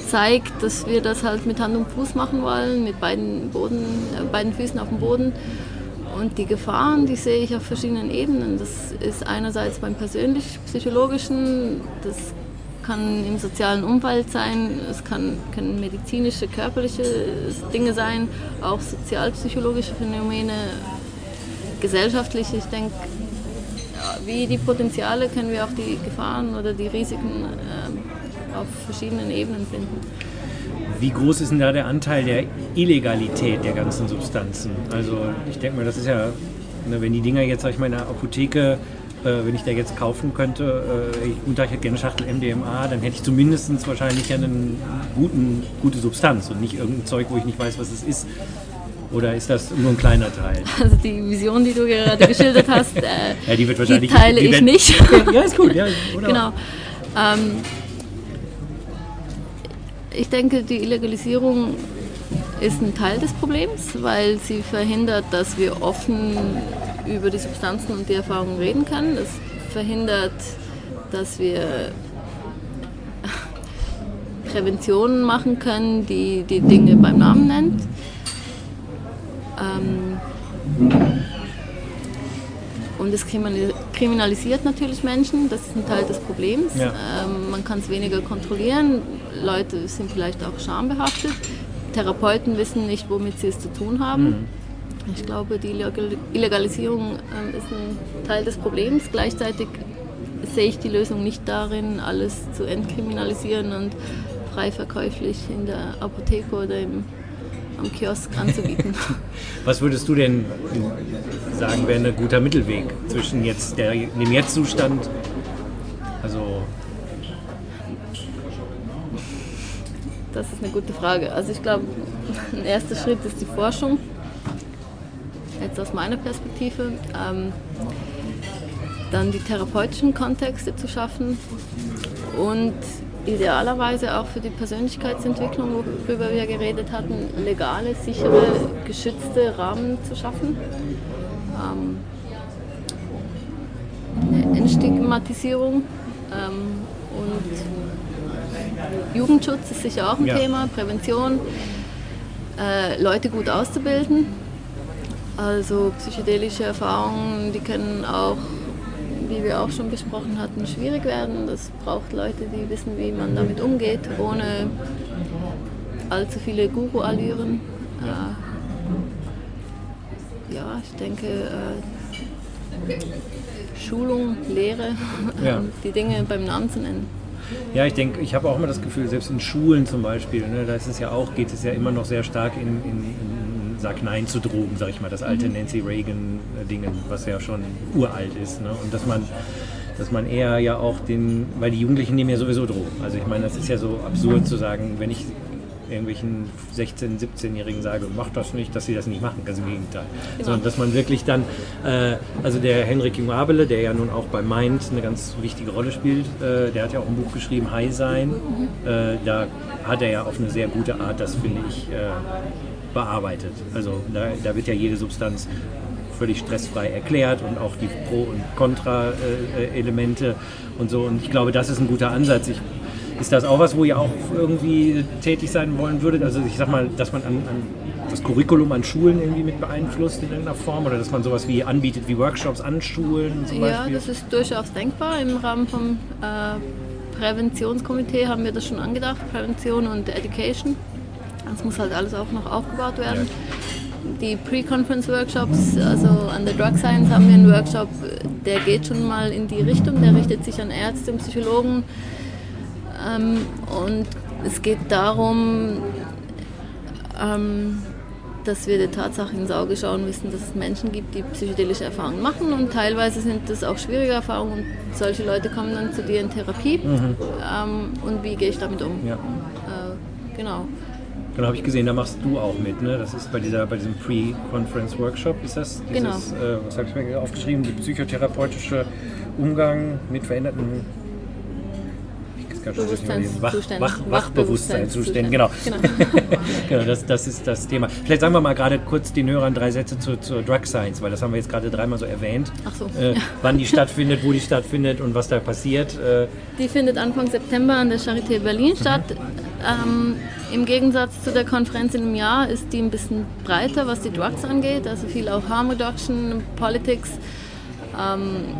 zeigt, dass wir das halt mit Hand und Fuß machen wollen, mit beiden, Boden, äh, beiden Füßen auf dem Boden. Und die Gefahren, die sehe ich auf verschiedenen Ebenen. Das ist einerseits beim persönlich-psychologischen, das kann im sozialen Umfeld sein, es kann, können medizinische, körperliche Dinge sein, auch sozialpsychologische Phänomene, gesellschaftliche. Ich denke, wie die Potenziale können wir auch die Gefahren oder die Risiken ähm, auf verschiedenen Ebenen finden. Wie groß ist denn da der Anteil der Illegalität der ganzen Substanzen? Also ich denke mal, das ist ja, ne, wenn die Dinger jetzt, sag ich mal, in der Apotheke, äh, wenn ich da jetzt kaufen könnte, äh, ich, und da ich hätte gerne eine Schachtel MDMA, dann hätte ich zumindest wahrscheinlich eine gute Substanz und nicht irgendein Zeug, wo ich nicht weiß, was es ist. Oder ist das nur ein kleiner Teil? Also die Vision, die du gerade geschildert hast, äh, Ja, die die teile die ich nicht. ja, ist gut, ja. Genau. Ähm, ich denke, die Illegalisierung ist ein Teil des Problems, weil sie verhindert, dass wir offen über die Substanzen und die Erfahrungen reden können. Es verhindert, dass wir Präventionen machen können, die die Dinge beim Namen nennt. Ähm, und es kriminali- kriminalisiert natürlich Menschen, das ist ein Teil des Problems. Ja. Ähm, man kann es weniger kontrollieren, Leute sind vielleicht auch schambehaftet, Therapeuten wissen nicht, womit sie es zu tun haben. Ich glaube, die Illegal- Illegalisierung ähm, ist ein Teil des Problems. Gleichzeitig sehe ich die Lösung nicht darin, alles zu entkriminalisieren und frei verkäuflich in der Apotheke oder im, am Kiosk anzubieten. Was würdest du denn sagen, wäre ein guter Mittelweg zwischen jetzt der, dem Jetzt-Zustand, also Das ist eine gute Frage. Also ich glaube, ein erster Schritt ist die Forschung. Jetzt aus meiner Perspektive. Ähm, dann die therapeutischen Kontexte zu schaffen und idealerweise auch für die Persönlichkeitsentwicklung, worüber wir geredet hatten, legale, sichere, geschützte Rahmen zu schaffen. Ähm, eine Entstigmatisierung ähm, und Jugendschutz ist sicher auch ein Ja. Thema, Prävention, äh, Leute gut auszubilden. Also psychedelische Erfahrungen, die können auch, wie wir auch schon besprochen hatten, schwierig werden. Das braucht Leute, die wissen, wie man damit umgeht, ohne allzu viele Guru-Allüren. Äh, ja, ich denke, äh, Schulung, Lehre, Ja. die Dinge beim Namen zu nennen. Ja, ich denke, ich habe auch immer das Gefühl, selbst in Schulen zum Beispiel, ne, da ist es ja auch, geht es ja immer noch sehr stark in, in, in Sag Nein zu Drogen, sag ich mal, das alte Nancy Reagan-Dingen, was ja schon uralt ist. Ne? Und dass man, dass man eher ja auch den, weil die Jugendlichen nehmen ja sowieso Drogen. Also ich meine, das ist ja so absurd zu sagen, wenn ich irgendwelchen 16-, 17-Jährigen sage, mach das nicht, dass sie das nicht machen, ganz im Gegenteil. Sondern dass man wirklich dann, äh, also der Henrik Jungabele, der ja nun auch bei Mind eine ganz wichtige Rolle spielt, äh, der hat ja auch ein Buch geschrieben, High Sein. Äh, da hat er ja auf eine sehr gute Art, das finde ich, äh, bearbeitet. Also da, da wird ja jede Substanz völlig stressfrei erklärt und auch die Pro- und Kontra-Elemente und so. Und ich glaube, das ist ein guter Ansatz. Ich, ist das auch was, wo ihr auch irgendwie tätig sein wollen würdet? Also ich sag mal, dass man an, an das Curriculum an Schulen irgendwie mit beeinflusst in irgendeiner Form oder dass man sowas wie anbietet wie Workshops an Schulen zum Ja, Beispiel? das ist durchaus denkbar. Im Rahmen vom äh, Präventionskomitee haben wir das schon angedacht, Prävention und Education. Das muss halt alles auch noch aufgebaut werden. die Pre-Conference-Workshops, also an der Drug Science haben wir einen Workshop, der geht schon mal in die Richtung, der richtet sich an Ärzte und Psychologen. Ähm, und es geht darum, ähm, dass wir der Tatsache ins Auge schauen müssen, dass es Menschen gibt, die psychedelische Erfahrungen machen und teilweise sind das auch schwierige Erfahrungen und solche Leute kommen dann zu dir in Therapie ähm, und wie gehe ich damit um? Ja. Äh, genau. Genau, habe ich gesehen, da machst du auch mit, ne? Das ist bei, dieser, bei diesem Pre-Conference-Workshop, ist das? Dieses, Genau. äh, was habe ich mir aufgeschrieben? Der psychotherapeutische Umgang mit veränderten überlesen. Wach, genau. Genau. genau das, das ist das Thema. Vielleicht sagen wir mal gerade kurz den Hörern drei Sätze zur, zur Drug Science, weil das haben wir jetzt gerade dreimal so erwähnt. Ach so. Äh, wann die stattfindet, wo die stattfindet und was da passiert. Äh, Die findet Anfang September an der Charité Berlin statt. Ähm, Im Gegensatz zu der Konferenz in einem Jahr ist die ein bisschen breiter, was die Drugs angeht. Also viel auch Harm Reduction, Politics, ähm,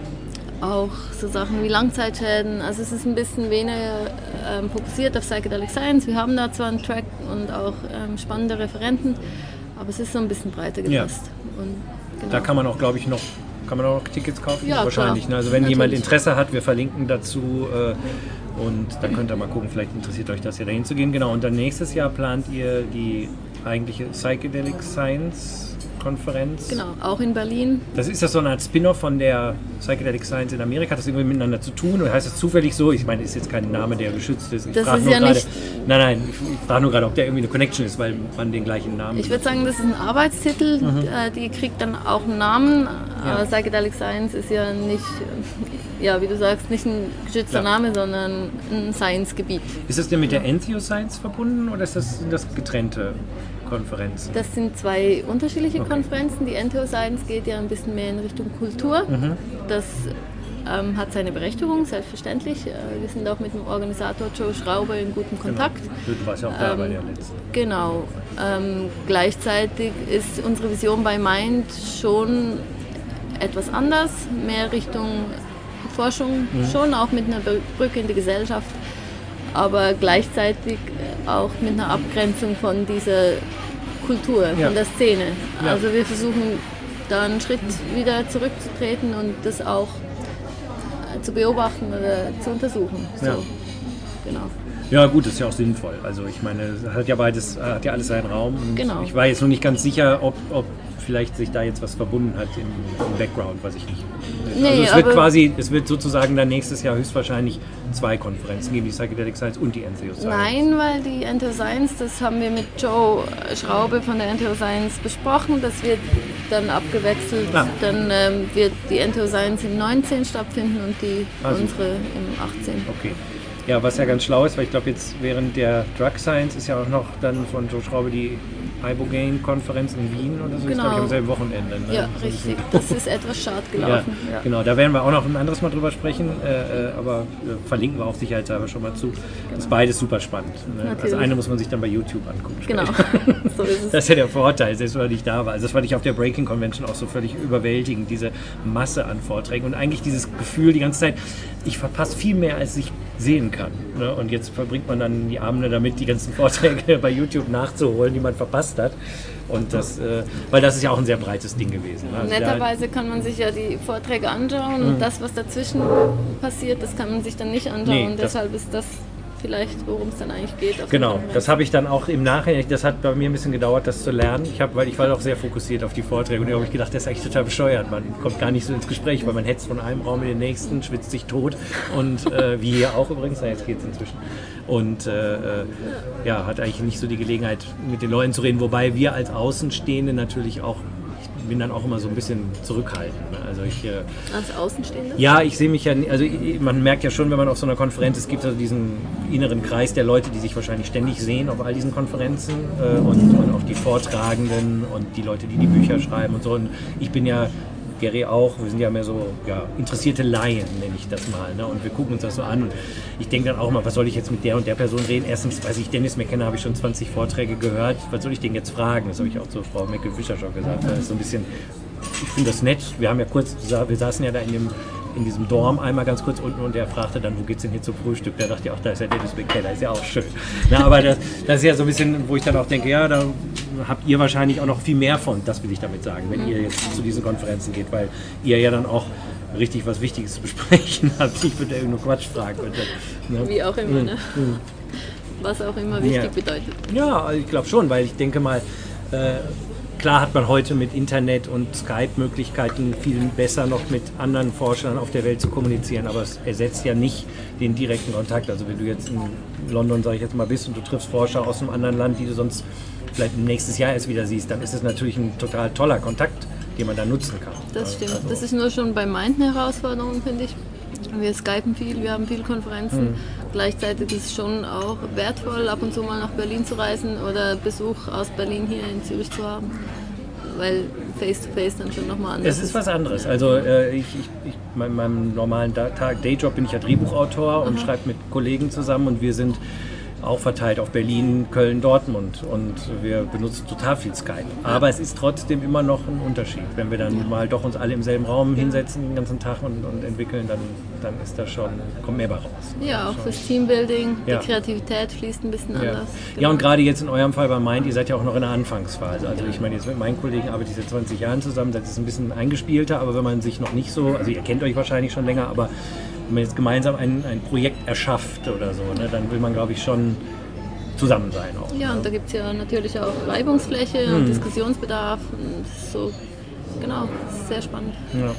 auch so Sachen wie Langzeitschäden. Also es ist ein bisschen weniger ähm, fokussiert auf Psychedelic Science. Wir haben da zwar einen Track und auch ähm, spannende Referenten, aber es ist so ein bisschen breiter Ja. gefasst. Und, genau. Da kann man auch, glaube ich, noch, kann man auch Tickets kaufen? Ja, Wahrscheinlich. klar. Ne? Also wenn jemand Natürlich. Interesse hat, wir verlinken dazu äh, und dann könnt ihr mal gucken, vielleicht interessiert euch das ja dahin zu gehen. Genau, und dann nächstes Jahr plant ihr die eigentliche Psychedelic Science Konferenz. Genau, auch in Berlin. Das ist das so eine Art Spin-off von der Psychedelic Science in Amerika. Hat das irgendwie miteinander zu tun? Oder heißt das zufällig so? Ich meine, ist jetzt kein Name, der geschützt ist. Ich Das frage ist nur ja gerade. nicht- Nein, nein, ich, frage nur gerade, ob der irgendwie eine Connection ist, weil man den gleichen Namen. Ich würde sagen, das ist ein Arbeitstitel, äh, die kriegt dann auch einen Namen. Mhm. Ja. Aber Psychedelic Science ist ja nicht, ja, wie du sagst, nicht ein geschützter Ja. Name, sondern ein Science-Gebiet. Ist das denn mit der Entheoscience verbunden oder ist das, sind das getrennte Konferenzen? Das sind zwei unterschiedliche Okay. Konferenzen. Die Entheoscience geht ja ein bisschen mehr in Richtung Kultur. Mhm. Das ähm, hat seine Berechtigung, selbstverständlich. Äh, wir sind auch mit dem Organisator Joe Schraube in gutem Kontakt. Du, du warst ja auch da Ähm, bei der letzten. Genau. Ähm, gleichzeitig ist unsere Vision bei Mind schon etwas anders, mehr Richtung Forschung, Mhm. schon auch mit einer Br- Brücke in die Gesellschaft, aber gleichzeitig auch mit einer Abgrenzung von dieser Kultur, Ja. von der Szene. Ja. Also wir versuchen da einen Schritt wieder zurückzutreten und das auch zu beobachten oder zu untersuchen. So. Ja. Genau. Ja gut, das ist ja auch sinnvoll. Also ich meine, es hat ja beides, hat ja alles seinen Raum. Genau. Ich war jetzt noch nicht ganz sicher, ob, ob vielleicht sich da jetzt was verbunden hat im, im Background, weiß ich nicht. Nee, also es wird quasi, es wird sozusagen dann nächstes Jahr höchstwahrscheinlich zwei Konferenzen geben, die Psychedelic Science und die Entheo Science. Nein, weil die Entheoscience, das haben wir mit Joe Schraube von der Entheoscience besprochen, das wird dann abgewechselt. Ah. Dann ähm, wird die Entheoscience im 19 stattfinden und die Ah, unsere im 18. Okay. Ja, was ja ganz schlau ist, weil ich glaube jetzt während der Drug Science ist ja auch noch dann von Joe Schraube die Ibogaine-Konferenz in Wien oder so, ist Genau. glaube ich am selben Wochenende. Ne? Ja, So ein richtig. Das ist etwas schad Ja, gelaufen. Ja. genau. Da werden wir auch noch ein anderes Mal drüber sprechen, äh, äh, aber äh, verlinken wir auch sicherheitshalber schon mal zu. Das ist beides super spannend. Ne? Das Natürlich. eine muss man sich dann bei YouTube angucken. Genau, so ist es. Das ist ja der Vorteil, selbst wenn man nicht da war. Also das fand ich auf der Breaking Convention auch so völlig überwältigend, diese Masse an Vorträgen und eigentlich dieses Gefühl die ganze Zeit, ich verpasse viel mehr, als ich sehen kann. Ne? Und jetzt verbringt man dann die Abende damit, die ganzen Vorträge bei YouTube nachzuholen, die man verpasst hat. Und das, äh, weil das ist ja auch ein sehr breites Ding gewesen. ne? Also Netterweise kann man sich ja die Vorträge anschauen und das, was dazwischen passiert, das kann man sich dann nicht anschauen. Nee, deshalb ist das vielleicht, worum es dann eigentlich geht. Genau, das habe ich dann auch im Nachhinein, das hat bei mir ein bisschen gedauert, das zu lernen. Ich hab, weil ich war auch sehr fokussiert auf die Vorträge und da habe ich gedacht, das ist eigentlich total bescheuert. Man kommt gar nicht so ins Gespräch, weil man hetzt von einem Raum in den nächsten, schwitzt sich tot und äh, wie hier auch übrigens, na, jetzt geht es inzwischen. Und äh, äh, ja, hat eigentlich nicht so die Gelegenheit, mit den Leuten zu reden, wobei wir als Außenstehende natürlich auch, bin dann auch immer so ein bisschen zurückhaltend. Ne? Also ich äh, Als Außenstehende? ja, ich sehe mich ja, also ich- man merkt ja schon, wenn man auf so einer Konferenz ist, es gibt also diesen inneren Kreis der Leute, die sich wahrscheinlich ständig sehen auf all diesen Konferenzen äh, und, und auch die Vortragenden und die Leute, die die Bücher schreiben und so. Und ich bin ja, Gary auch, wir sind ja mehr so ja, interessierte Laien, nenne ich das mal. Ne? Und wir gucken uns das so an. Und ich denke dann auch mal, was soll ich jetzt mit der und der Person reden? Erstens, weiß ich, Dennis McKenna habe ich schon 20 Vorträge gehört. Was soll ich den jetzt fragen? Das habe ich auch zu Frau Meckel-Fischer schon gesagt. Das ist so ein bisschen ich finde das nett. Wir haben ja kurz, wir saßen ja da in dem in diesem Dorm einmal ganz kurz unten und der fragte dann, wo geht's denn hier zum Frühstück? Da dachte ich, ach, da ist ja Dennis McKenna, ist ja auch schön. Na, aber das, das ist ja so ein bisschen, wo ich dann auch denke, ja, da habt ihr wahrscheinlich auch noch viel mehr von, das will ich damit sagen, wenn ihr jetzt zu diesen Konferenzen geht, weil ihr ja dann auch richtig was Wichtiges zu besprechen habt. Ich würde nur Quatsch fragen. Bitte. Ne? Wie auch immer, ne? Mhm. Was auch immer wichtig Ja. bedeutet. Ja, ich glaube schon, weil ich denke mal, äh, klar hat man heute mit Internet und Skype-Möglichkeiten viel besser noch mit anderen Forschern auf der Welt zu kommunizieren, aber es ersetzt ja nicht den direkten Kontakt. Also wenn du jetzt in London, sage ich jetzt mal, bist und du triffst Forscher aus einem anderen Land, die du sonst vielleicht nächstes Jahr erst wieder siehst, dann ist es natürlich ein total toller Kontakt, den man da nutzen kann. Das stimmt. Also, Das ist nur schon bei Mind eine Herausforderung, finde ich. Wir skypen viel, wir haben viele Konferenzen. Hm. Gleichzeitig ist es schon auch wertvoll, ab und zu mal nach Berlin zu reisen oder Besuch aus Berlin hier in Zürich zu haben. Weil Face-to-Face dann schon nochmal anders Es ist was anderes. Also äh, ich, ich, ich, in meinem normalen Tag, Dayjob bin ich ja Drehbuchautor und schreibe mit Kollegen zusammen und wir sind auch verteilt auf Berlin, Köln, Dortmund und wir benutzen total viel Skype. Aber es ist trotzdem immer noch ein Unterschied. Wenn wir dann mal doch uns alle im selben Raum hinsetzen den ganzen Tag und, und entwickeln, dann, dann ist das schon, kommt mehr bei raus. Ja, auch fürs Teambuilding, Ja. die Kreativität fließt ein bisschen Ja. anders. ja, und gerade jetzt in eurem Fall bei Mind, ihr seid ja auch noch in der Anfangsphase. Also ich meine, jetzt mit meinen Kollegen arbeite ich seit 20 Jahren zusammen, das ist ein bisschen eingespielter, aber wenn man sich noch nicht so, also ihr kennt euch wahrscheinlich schon länger, aber wenn man jetzt gemeinsam ein, ein Projekt erschafft oder so, ne, dann will man, glaube ich, schon zusammen sein auch. Ja, und da gibt es ja natürlich auch Reibungsfläche Hm. und Diskussionsbedarf und so. Genau, sehr spannend. Ja.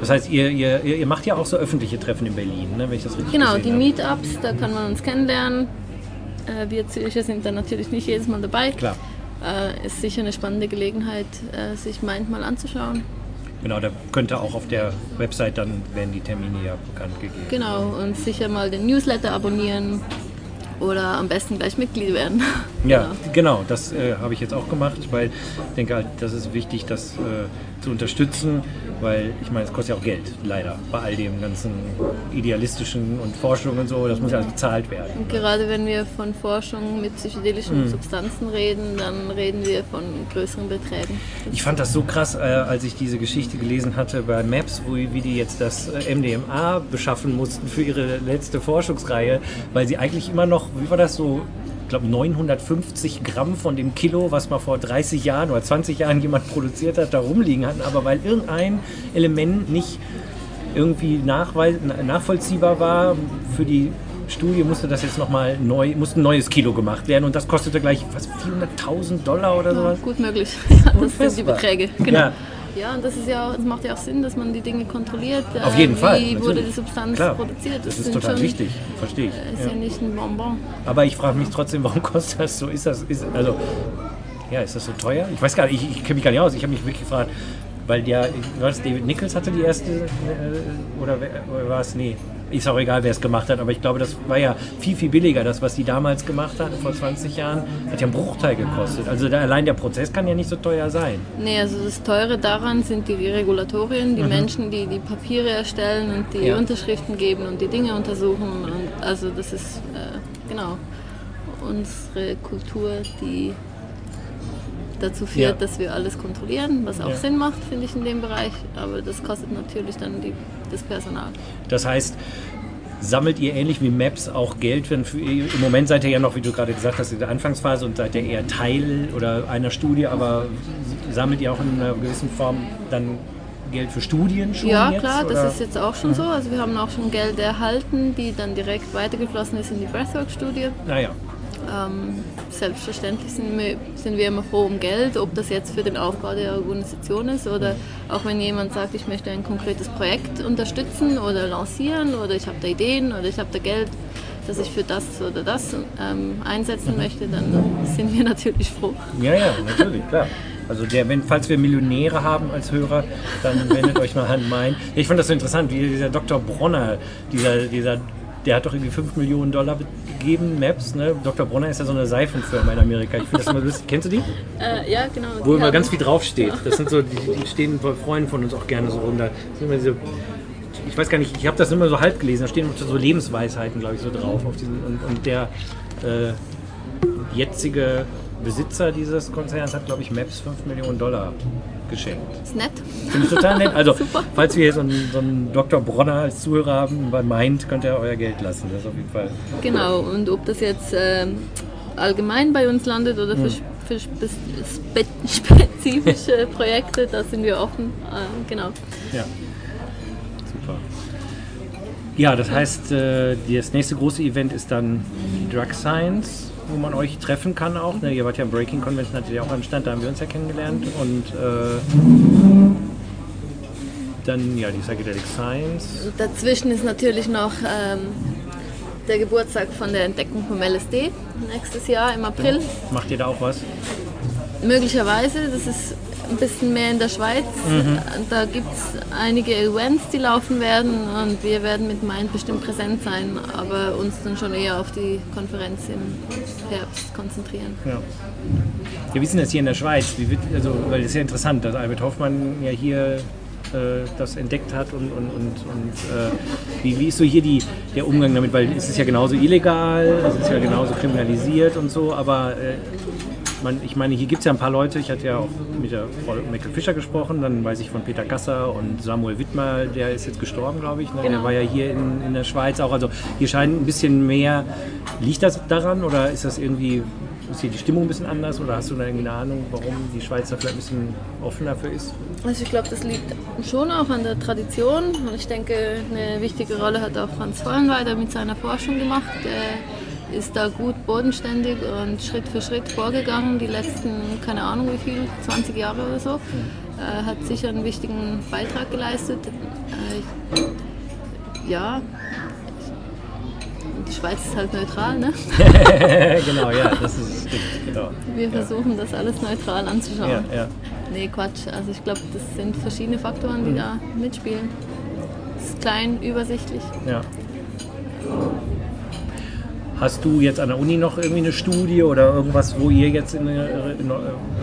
Das heißt, ihr, ihr, ihr macht ja auch so öffentliche Treffen in Berlin, ne, wenn ich das richtig Genau, die. Meetups, da kann man uns kennenlernen. Äh, wir Zürcher sind da natürlich nicht jedes Mal dabei. Klar. Äh, ist sicher eine spannende Gelegenheit, äh, sich Mind mal anzuschauen. Genau, da könnte auch auf der Website dann werden die Termine ja bekannt gegeben. Genau, und sicher mal den Newsletter abonnieren oder am besten gleich Mitglied werden. Ja, genau, das äh, habe ich jetzt auch gemacht, weil ich denke halt, das ist wichtig, das äh, zu unterstützen, weil ich meine, es kostet ja auch Geld, leider, bei all dem ganzen idealistischen und Forschung und so, das muss ja alles bezahlt werden. Und gerade wenn wir von Forschung mit psychedelischen Hm. Substanzen reden, dann reden wir von größeren Beträgen. Ich fand das so krass, äh, als ich diese Geschichte gelesen hatte bei Maps, wo, wie die jetzt das äh, MDMA beschaffen mussten für ihre letzte Forschungsreihe, weil sie eigentlich immer noch, wie war das so, ich glaube 950 Gramm von dem Kilo, was mal vor 30 Jahren oder 20 Jahren jemand produziert hat, da rumliegen hatten, aber weil irgendein Element nicht irgendwie nachvollziehbar war für die Studie musste das jetzt nochmal neu, musste ein neues Kilo gemacht werden und das kostete gleich was 400.000 Dollar oder Ja, sowas. gut möglich. Ja, das sind die. Beträge. Genau. Ja. Ja, und das ist ja auch, es macht ja auch Sinn, dass man die Dinge kontrolliert. äh, Auf jeden wie Fall. Wie wurde die Substanz Klar, produziert? Das ist sind total schon- wichtig, verstehe ich. äh, Ist ja. Ja. nicht ein Bonbon. Aber ich frage mich trotzdem, warum kostet das so? Ist das, ist, also, ja, ist das so teuer? Ich weiß gar nicht, ich, ich kenne mich gar nicht aus. Ich habe mich wirklich gefragt, weil ja, war das David Nichols hatte die erste, äh, oder, oder war es, nee, ist auch egal, wer es gemacht hat, aber ich glaube, das war ja viel, viel billiger. Das, was die damals gemacht hatten, vor 20 Jahren, hat ja einen Bruchteil gekostet. Also da, allein der Prozess kann ja nicht so teuer sein. Nee, also das Teure daran sind die Regulatorien, die Menschen, die die Papiere erstellen und die Mhm. Ja. Unterschriften geben und die Dinge untersuchen. Und also das ist äh, genau unsere Kultur, die dazu führt, Ja. dass wir alles kontrollieren, was auch Ja. Sinn macht, finde ich, in dem Bereich. Aber das kostet natürlich dann die, das Personal. Das heißt, sammelt ihr ähnlich wie Maps auch Geld? Wenn für, Im Moment seid ihr ja noch, wie du gerade gesagt hast, in der Anfangsphase und seid ihr eher Teil oder einer Studie, aber sammelt ihr auch in einer gewissen Form dann Geld für Studien schon Ja, jetzt? klar, oder? das ist jetzt auch schon so. Also wir haben auch schon Geld erhalten, die dann direkt weitergeflossen ist in die Breathwork-Studie. Naja, Ähm, selbstverständlich sind wir, sind wir immer froh um Geld, ob das jetzt für den Aufbau der Organisation ist oder auch wenn jemand sagt, ich möchte ein konkretes Projekt unterstützen oder lancieren oder ich habe da Ideen oder ich habe da Geld, dass ich für das oder das ähm, einsetzen möchte, dann sind wir natürlich froh. ja, ja, natürlich, klar. Also der, wenn, falls wir Millionäre haben als Hörer, dann wendet euch mal an mein. Ich fand das so interessant, wie dieser Dr. Bronner, dieser, dieser, der hat doch irgendwie 5 Millionen Dollar gegeben, Maps, ne? Dr. Bronner ist ja so eine Seifenfirma in Amerika. Ich finde das immer lustig. Kennst du die? Äh, ja, genau. Wo immer ganz viel draufsteht. Das sind so, die, die stehen bei Freunden von uns auch gerne so rum. Da sind immer diese, ich weiß gar nicht, ich habe das immer so halb gelesen, da stehen so Lebensweisheiten, glaube ich, so drauf. Auf diesen, und, und der äh, jetzige Besitzer dieses Konzerns hat, glaube ich, Maps 5 Millionen Dollar geschenkt. Ist nett. Finde ich total nett. Also, Super. falls wir hier so einen, so einen Dr. Bronner als Zuhörer haben, bei meint, könnt ihr euer Geld lassen. Das ist auf jeden Fall. Genau, und ob das jetzt ähm, allgemein bei uns landet oder für, Hm. für spe spe spezifische Projekte, da sind wir offen. Äh, genau. Ja. Super. Ja, das heißt, äh, das nächste große Event ist dann die Drug Science, wo man euch treffen kann auch. Ne, ihr wart ja im Breaking Convention, hattet ihr auch am Stand, da haben wir uns ja kennengelernt. Und äh, dann ja die Psychedelic Science. Dazwischen ist natürlich noch ähm, der Geburtstag von der Entdeckung vom LSD nächstes Jahr im April. Macht ihr da auch was? Möglicherweise, das ist ein bisschen mehr in der Schweiz. Da gibt es einige Events, die laufen werden und wir werden mit Mind bestimmt präsent sein, aber uns dann schon eher auf die Konferenz im Herbst konzentrieren. Ja. Ja, wie ist denn das hier in der Schweiz? Wird, also, weil das ist ja interessant, dass Albert Hoffmann ja hier äh, das entdeckt hat und, und, und, und äh, wie, wie ist so hier die, der Umgang damit? Weil es ist ja genauso illegal, es ist ja genauso kriminalisiert und so, aber äh, man, ich meine, hier gibt es ja ein paar Leute, ich hatte ja auch mit der Frau Michael Fischer gesprochen, dann weiß ich von Peter Gasser und Samuel Wittmer, der ist jetzt gestorben, glaube ich. Ne? Der Genau. war ja hier in, in der Schweiz auch. Also hier scheint ein bisschen mehr. Liegt das daran oder ist das irgendwie, ist hier die Stimmung ein bisschen anders oder hast du da irgendwie eine Ahnung, warum die Schweiz da vielleicht ein bisschen offener für ist? Also ich glaube, das liegt schon auch an der Tradition und ich denke, eine wichtige Rolle hat auch Franz Vollenweider mit seiner Forschung gemacht. Der ist da gut bodenständig und Schritt für Schritt vorgegangen, die letzten, keine Ahnung wie viel, 20 Jahre oder so. Äh, hat sicher einen wichtigen Beitrag geleistet. Äh, ich, ja, die Schweiz ist halt neutral, ne? genau, ja, das ist stimmt, genau. Wir versuchen das alles neutral anzuschauen. Ja, ja. Nee, Quatsch. Also ich glaube, das sind verschiedene Faktoren, die da mitspielen. Es ist klein, übersichtlich. Ja. Hast du jetzt an der Uni noch irgendwie eine Studie oder irgendwas, wo ihr jetzt in, der- in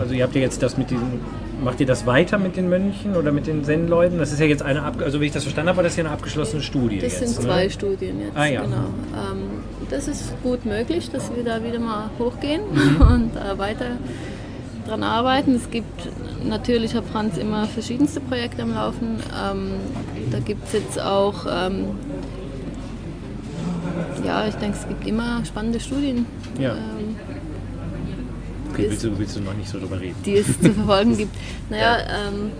also ihr habt ja jetzt das mit diesen, macht ihr das weiter mit den Mönchen oder mit den Zen-Leuten? Das ist ja jetzt eine, also wie ich das verstanden habe, war das ja eine abgeschlossene Studie Das jetzt. sind zwei ne? Studien jetzt. Ah, ja. Genau. Ähm, das ist gut möglich, dass wir da wieder mal hochgehen Mhm. und äh, weiter dran arbeiten. Es gibt natürlich, hat Franz immer verschiedenste Projekte am Laufen. Ähm, da gibt es jetzt auch, ähm, ja, ich denke, es gibt immer spannende Studien. Ja. Ähm, Okay, willst du, willst du noch nicht so drüber reden? die es zu verfolgen gibt. Naja, ähm,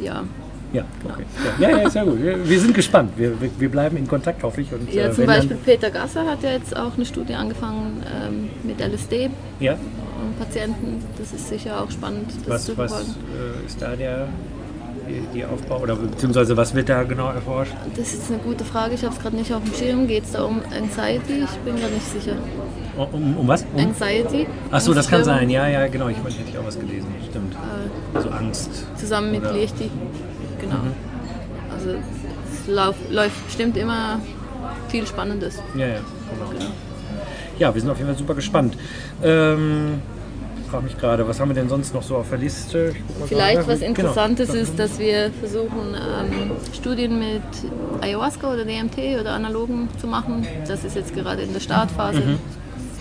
ja. Ja, okay. Ja, ja, ja ist ja gut. Wir, wir sind gespannt. Wir, wir, bleiben in Kontakt, hoffe ich. Und, Ja, äh, zum Beispiel Peter Gasser hat ja jetzt auch eine Studie angefangen ähm, mit LSD Ja, und Patienten. Das ist sicher auch spannend, das zu was, was verfolgen. äh, ist da der die, die Aufbau oder beziehungsweise was wird da genau erforscht? Das ist eine gute Frage, ich habe es gerade nicht auf dem Schirm. Geht es da um Anxiety? Ich bin gerade nicht sicher. Um, um was? Um? Anxiety? Achso, das kann sein. Ja, ja, genau. Ich meine, hätte ich auch was gelesen. Stimmt. Also Angst. Zusammen mit Liechti. Genau. Also es lauf, läuft bestimmt immer viel Spannendes. Ja, ja, genau. Ja, wir sind auf jeden Fall super gespannt. Ähm, frage mich gerade, was haben wir denn sonst noch so auf der Liste? Vielleicht was Genau. Interessantes ist, dass wir versuchen, ähm, Studien mit Ayahuasca oder DMT oder Analogen zu machen. Das ist jetzt gerade in der Startphase. Mhm.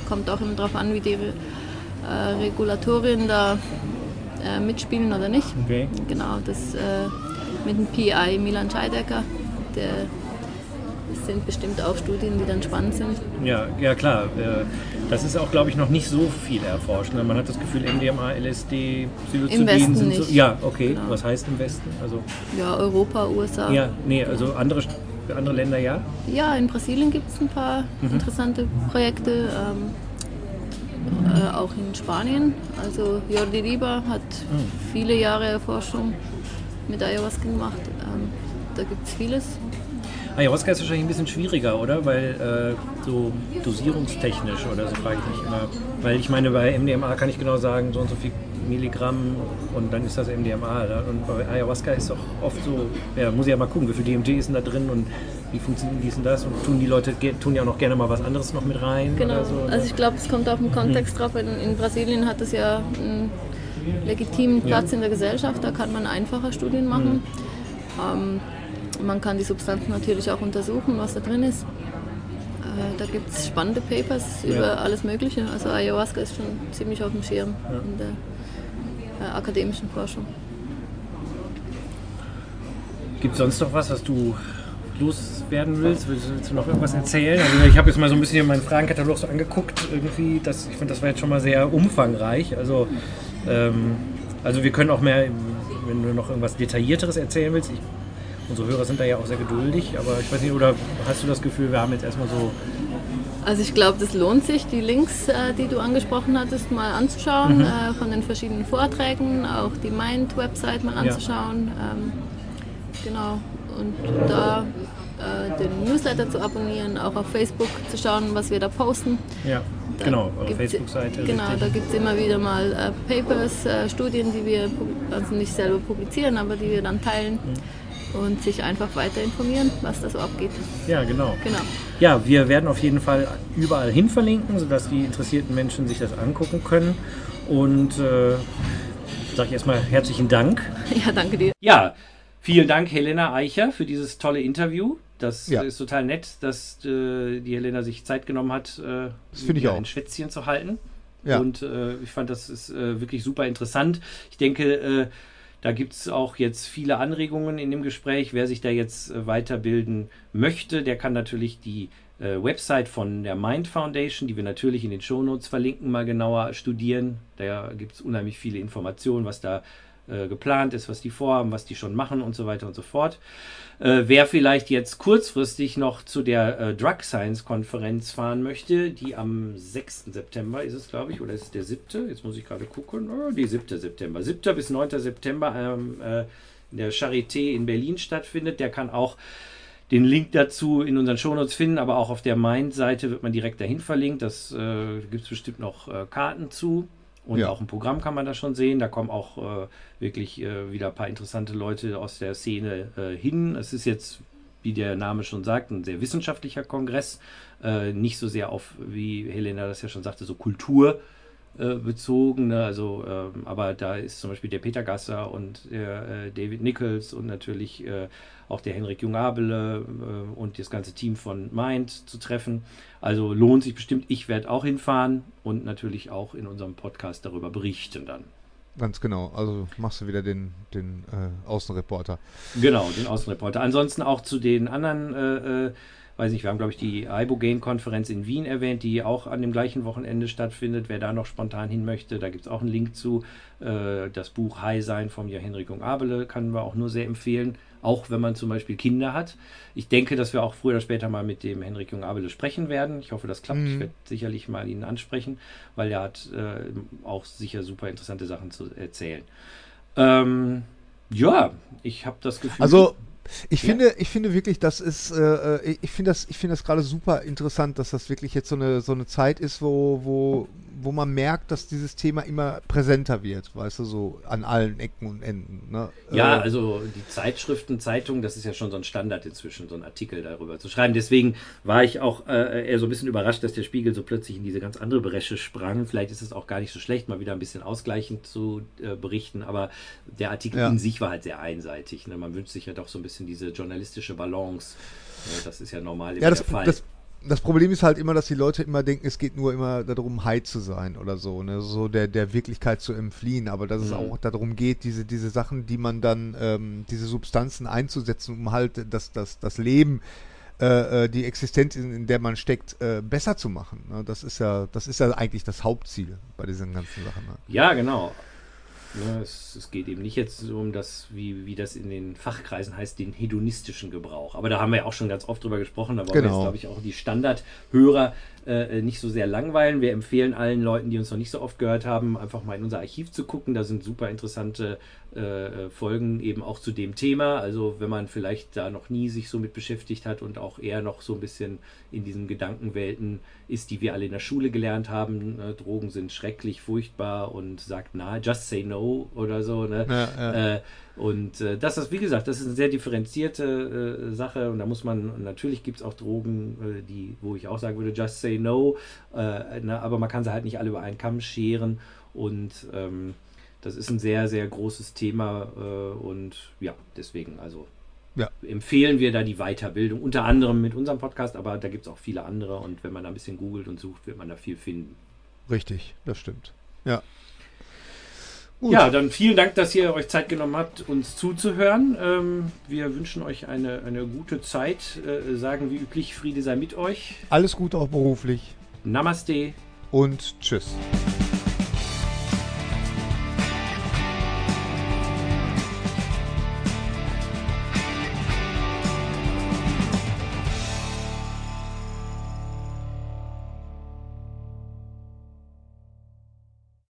Kommt auch immer darauf an, wie die äh, Regulatorien da äh, mitspielen oder nicht. Okay. Genau, das äh, mit dem PI Milan Scheidecker, der sind bestimmt auch Studien, die dann spannend sind. Ja, ja klar. Äh, das ist auch, glaube ich, noch nicht so viel erforscht. ne? Man hat das Gefühl, MDMA, LSD, Psilocybin Westen sind so. nicht. Ja, okay. Genau. Was heißt im Westen? Also Ja, Europa, USA. ja, nee, also andere, andere Länder ja. Ja, in Brasilien gibt es ein paar Mhm. interessante Projekte, ähm, äh, auch in Spanien. Also Jordi Riba hat Mhm. viele Jahre Forschung mit Ayahuasca gemacht. Ähm, da gibt es vieles. Ayahuasca ist wahrscheinlich ein bisschen schwieriger, oder? Weil äh, so dosierungstechnisch oder so frage ich mich immer. Weil ich meine, bei MDMA kann ich genau sagen, so und so viel Milligramm und dann ist das MDMA. Da. Und bei Ayahuasca ist auch oft so, ja, muss ich ja mal gucken, wie viel DMT ist denn da drin und wie funktioniert dies und das und tun die Leute tun ja auch noch gerne mal was anderes noch mit rein Genau. oder so. ne? Also ich glaube, es kommt auf den Kontext drauf. In, in Brasilien hat es ja einen legitimen Platz in der Gesellschaft. Da kann man einfacher Studien machen. Ähm, man kann die Substanzen natürlich auch untersuchen, was da drin ist. Äh, da gibt es spannende Papers Ja. über alles Mögliche. Also Ayahuasca ist schon ziemlich auf dem Schirm in der äh, akademischen Forschung. Gibt es sonst noch was, was du loswerden willst? Willst, willst du noch irgendwas erzählen? Also ich habe jetzt mal so ein bisschen meinen Fragenkatalog so angeguckt. Irgendwie, das, ich finde, das war jetzt schon mal sehr umfangreich. Also, ähm, also wir können auch mehr, wenn du noch irgendwas Detaillierteres erzählen willst. Ich, unsere Hörer sind da ja auch sehr geduldig, aber ich weiß nicht, oder hast du das Gefühl, wir haben jetzt erstmal so also ich glaube, das lohnt sich, die Links, äh, die du angesprochen hattest, mal anzuschauen, mhm. äh, von den verschiedenen Vorträgen, auch die Mind-Website mal anzuschauen. Ja. Ähm, genau. Und da äh, den Newsletter zu abonnieren, auch auf Facebook zu schauen, was wir da posten. Ja, da genau, eure Facebook-Seite. Genau, richtig. da gibt es immer wieder mal äh, Papers, äh, Studien, die wir also nicht selber publizieren, aber die wir dann teilen. Mhm und sich einfach weiter informieren, was da so abgeht. Ja, genau. genau. Ja, wir werden auf jeden Fall überall hin verlinken, sodass die interessierten Menschen sich das angucken können. Und äh, sage ich erstmal herzlichen Dank. Ja, danke dir. Ja, vielen Dank, Helena Eicher, für dieses tolle Interview. Das ja. ist total nett, dass äh, die Helena sich Zeit genommen hat, äh, ein Schwätzchen zu halten. Ja. Und äh, ich fand, das ist äh, wirklich super interessant. Ich denke, äh, da gibt es auch jetzt viele Anregungen in dem Gespräch. Wer sich da jetzt äh, weiterbilden möchte, der kann natürlich die äh, Website von der Mind Foundation, die wir natürlich in den Shownotes verlinken, mal genauer studieren. Da gibt es unheimlich viele Informationen, was da äh, geplant ist, was die vorhaben, was die schon machen und so weiter und so fort. Äh, wer vielleicht jetzt kurzfristig noch zu der äh, Drug Science Konferenz fahren möchte, die am 6. September ist es, glaube ich, oder ist es der 7.? Jetzt muss ich gerade gucken. Oh, die 7. September. 7. bis 9. September ähm, äh, in der Charité in Berlin stattfindet. Der kann auch den Link dazu in unseren Shownotes finden, aber auch auf der Mind-Seite wird man direkt dahin verlinkt. Das äh, gibt es bestimmt noch äh, Karten zu. Und ja. auch im Programm kann man das schon sehen. Da kommen auch äh, wirklich äh, wieder ein paar interessante Leute aus der Szene äh, hin. Es ist jetzt, wie der Name schon sagt, ein sehr wissenschaftlicher Kongress. Äh, nicht so sehr auf, wie Helena das ja schon sagte, so Kultur äh, bezogen. Ne? Also, ähm, aber da ist zum Beispiel der Peter Gasser und der äh, David Nichols und natürlich auch der Henrik Jungabele äh, und das ganze Team von Mind zu treffen. Also lohnt sich bestimmt. Ich werde auch hinfahren und natürlich auch in unserem Podcast darüber berichten dann. Ganz genau. Also machst du wieder den, den äh, Außenreporter. Genau, den Außenreporter. Ansonsten auch zu den anderen äh, äh weiß nicht, wir haben, glaube ich, die Ibogaine-Konferenz in Wien erwähnt, die auch an dem gleichen Wochenende stattfindet. Wer da noch spontan hin möchte, da gibt es auch einen Link zu. Äh, das Buch High Sein vom Jan Henrik und Abele kann wir auch nur sehr empfehlen, auch wenn man zum Beispiel Kinder hat. Ich denke, dass wir auch früher oder später mal mit dem Henrik Jung Abele sprechen werden. Ich hoffe, das klappt. Mhm. Ich werde sicherlich mal ihn ansprechen, weil er hat äh, auch sicher super interessante Sachen zu erzählen. Ähm, ja, ich habe das Gefühl. Also ich ja. finde, ich finde wirklich, das ist, äh, äh ich finde das, ich finde das gerade super interessant, dass das wirklich jetzt so eine so eine Zeit ist, wo, wo, wo man merkt, dass dieses Thema immer präsenter wird, weißt du, so an allen Ecken und Enden. Ne? Ja, äh, also die Zeitschriften, Zeitungen, das ist ja schon so ein Standard inzwischen, so einen Artikel darüber zu schreiben. Deswegen war ich auch äh, eher so ein bisschen überrascht, dass der Spiegel so plötzlich in diese ganz andere Bresche sprang. Vielleicht ist es auch gar nicht so schlecht, mal wieder ein bisschen ausgleichend zu äh, berichten, aber der Artikel ja. in sich war halt sehr einseitig. Ne? Man wünscht sich ja doch so ein bisschen diese journalistische Balance. Das ist ja normal ja, das, der Fall. Das, das Problem ist halt immer, dass die Leute immer denken, es geht nur immer darum, high zu sein oder so, ne? So der, der Wirklichkeit zu entfliehen, aber dass mhm. es auch darum geht, diese, diese Sachen, die man dann, ähm, diese Substanzen einzusetzen, um halt das, das, das Leben, äh, äh die Existenz, in, in, der man steckt, äh, besser zu machen. Ne? Das ist ja, das ist ja eigentlich das Hauptziel bei diesen ganzen Sachen. Ne? Ja, genau. Ne, es, es, geht eben nicht jetzt um das, wie, wie das in den Fachkreisen heißt, den hedonistischen Gebrauch. Aber da haben wir ja auch schon ganz oft drüber gesprochen. Da wollen genau. wir jetzt, glaube ich, auch die Standardhörer äh, nicht so sehr langweilen. Wir empfehlen allen Leuten, die uns noch nicht so oft gehört haben, einfach mal in unser Archiv zu gucken. Da sind super interessante äh, Folgen eben auch zu dem Thema. Also wenn man vielleicht da noch nie sich so mit beschäftigt hat und auch eher noch so ein bisschen in diesen Gedankenwelten ist, die wir alle in der Schule gelernt haben. Äh, Drogen sind schrecklich, furchtbar und sagt na, just say no oder so. Ne? Ja, ja. Äh, und äh, das ist, wie gesagt, das ist eine sehr differenzierte äh, Sache und da muss man, natürlich gibt es auch Drogen, äh, die, wo ich auch sagen würde, just say no, äh, na, aber man kann sie halt nicht alle über einen Kamm scheren und ähm, das ist ein sehr, sehr großes Thema äh, und ja, deswegen, also ja. empfehlen wir da die Weiterbildung, unter anderem mit unserem Podcast, aber da gibt es auch viele andere und wenn man da ein bisschen googelt und sucht, wird man da viel finden. Richtig, das stimmt. Ja. Gut. Ja, dann vielen Dank, dass ihr euch Zeit genommen habt, uns zuzuhören. Ähm, wir wünschen euch eine, eine gute Zeit. Äh, sagen wie üblich, Friede sei mit euch. Alles Gute auch beruflich. Namaste. Und tschüss.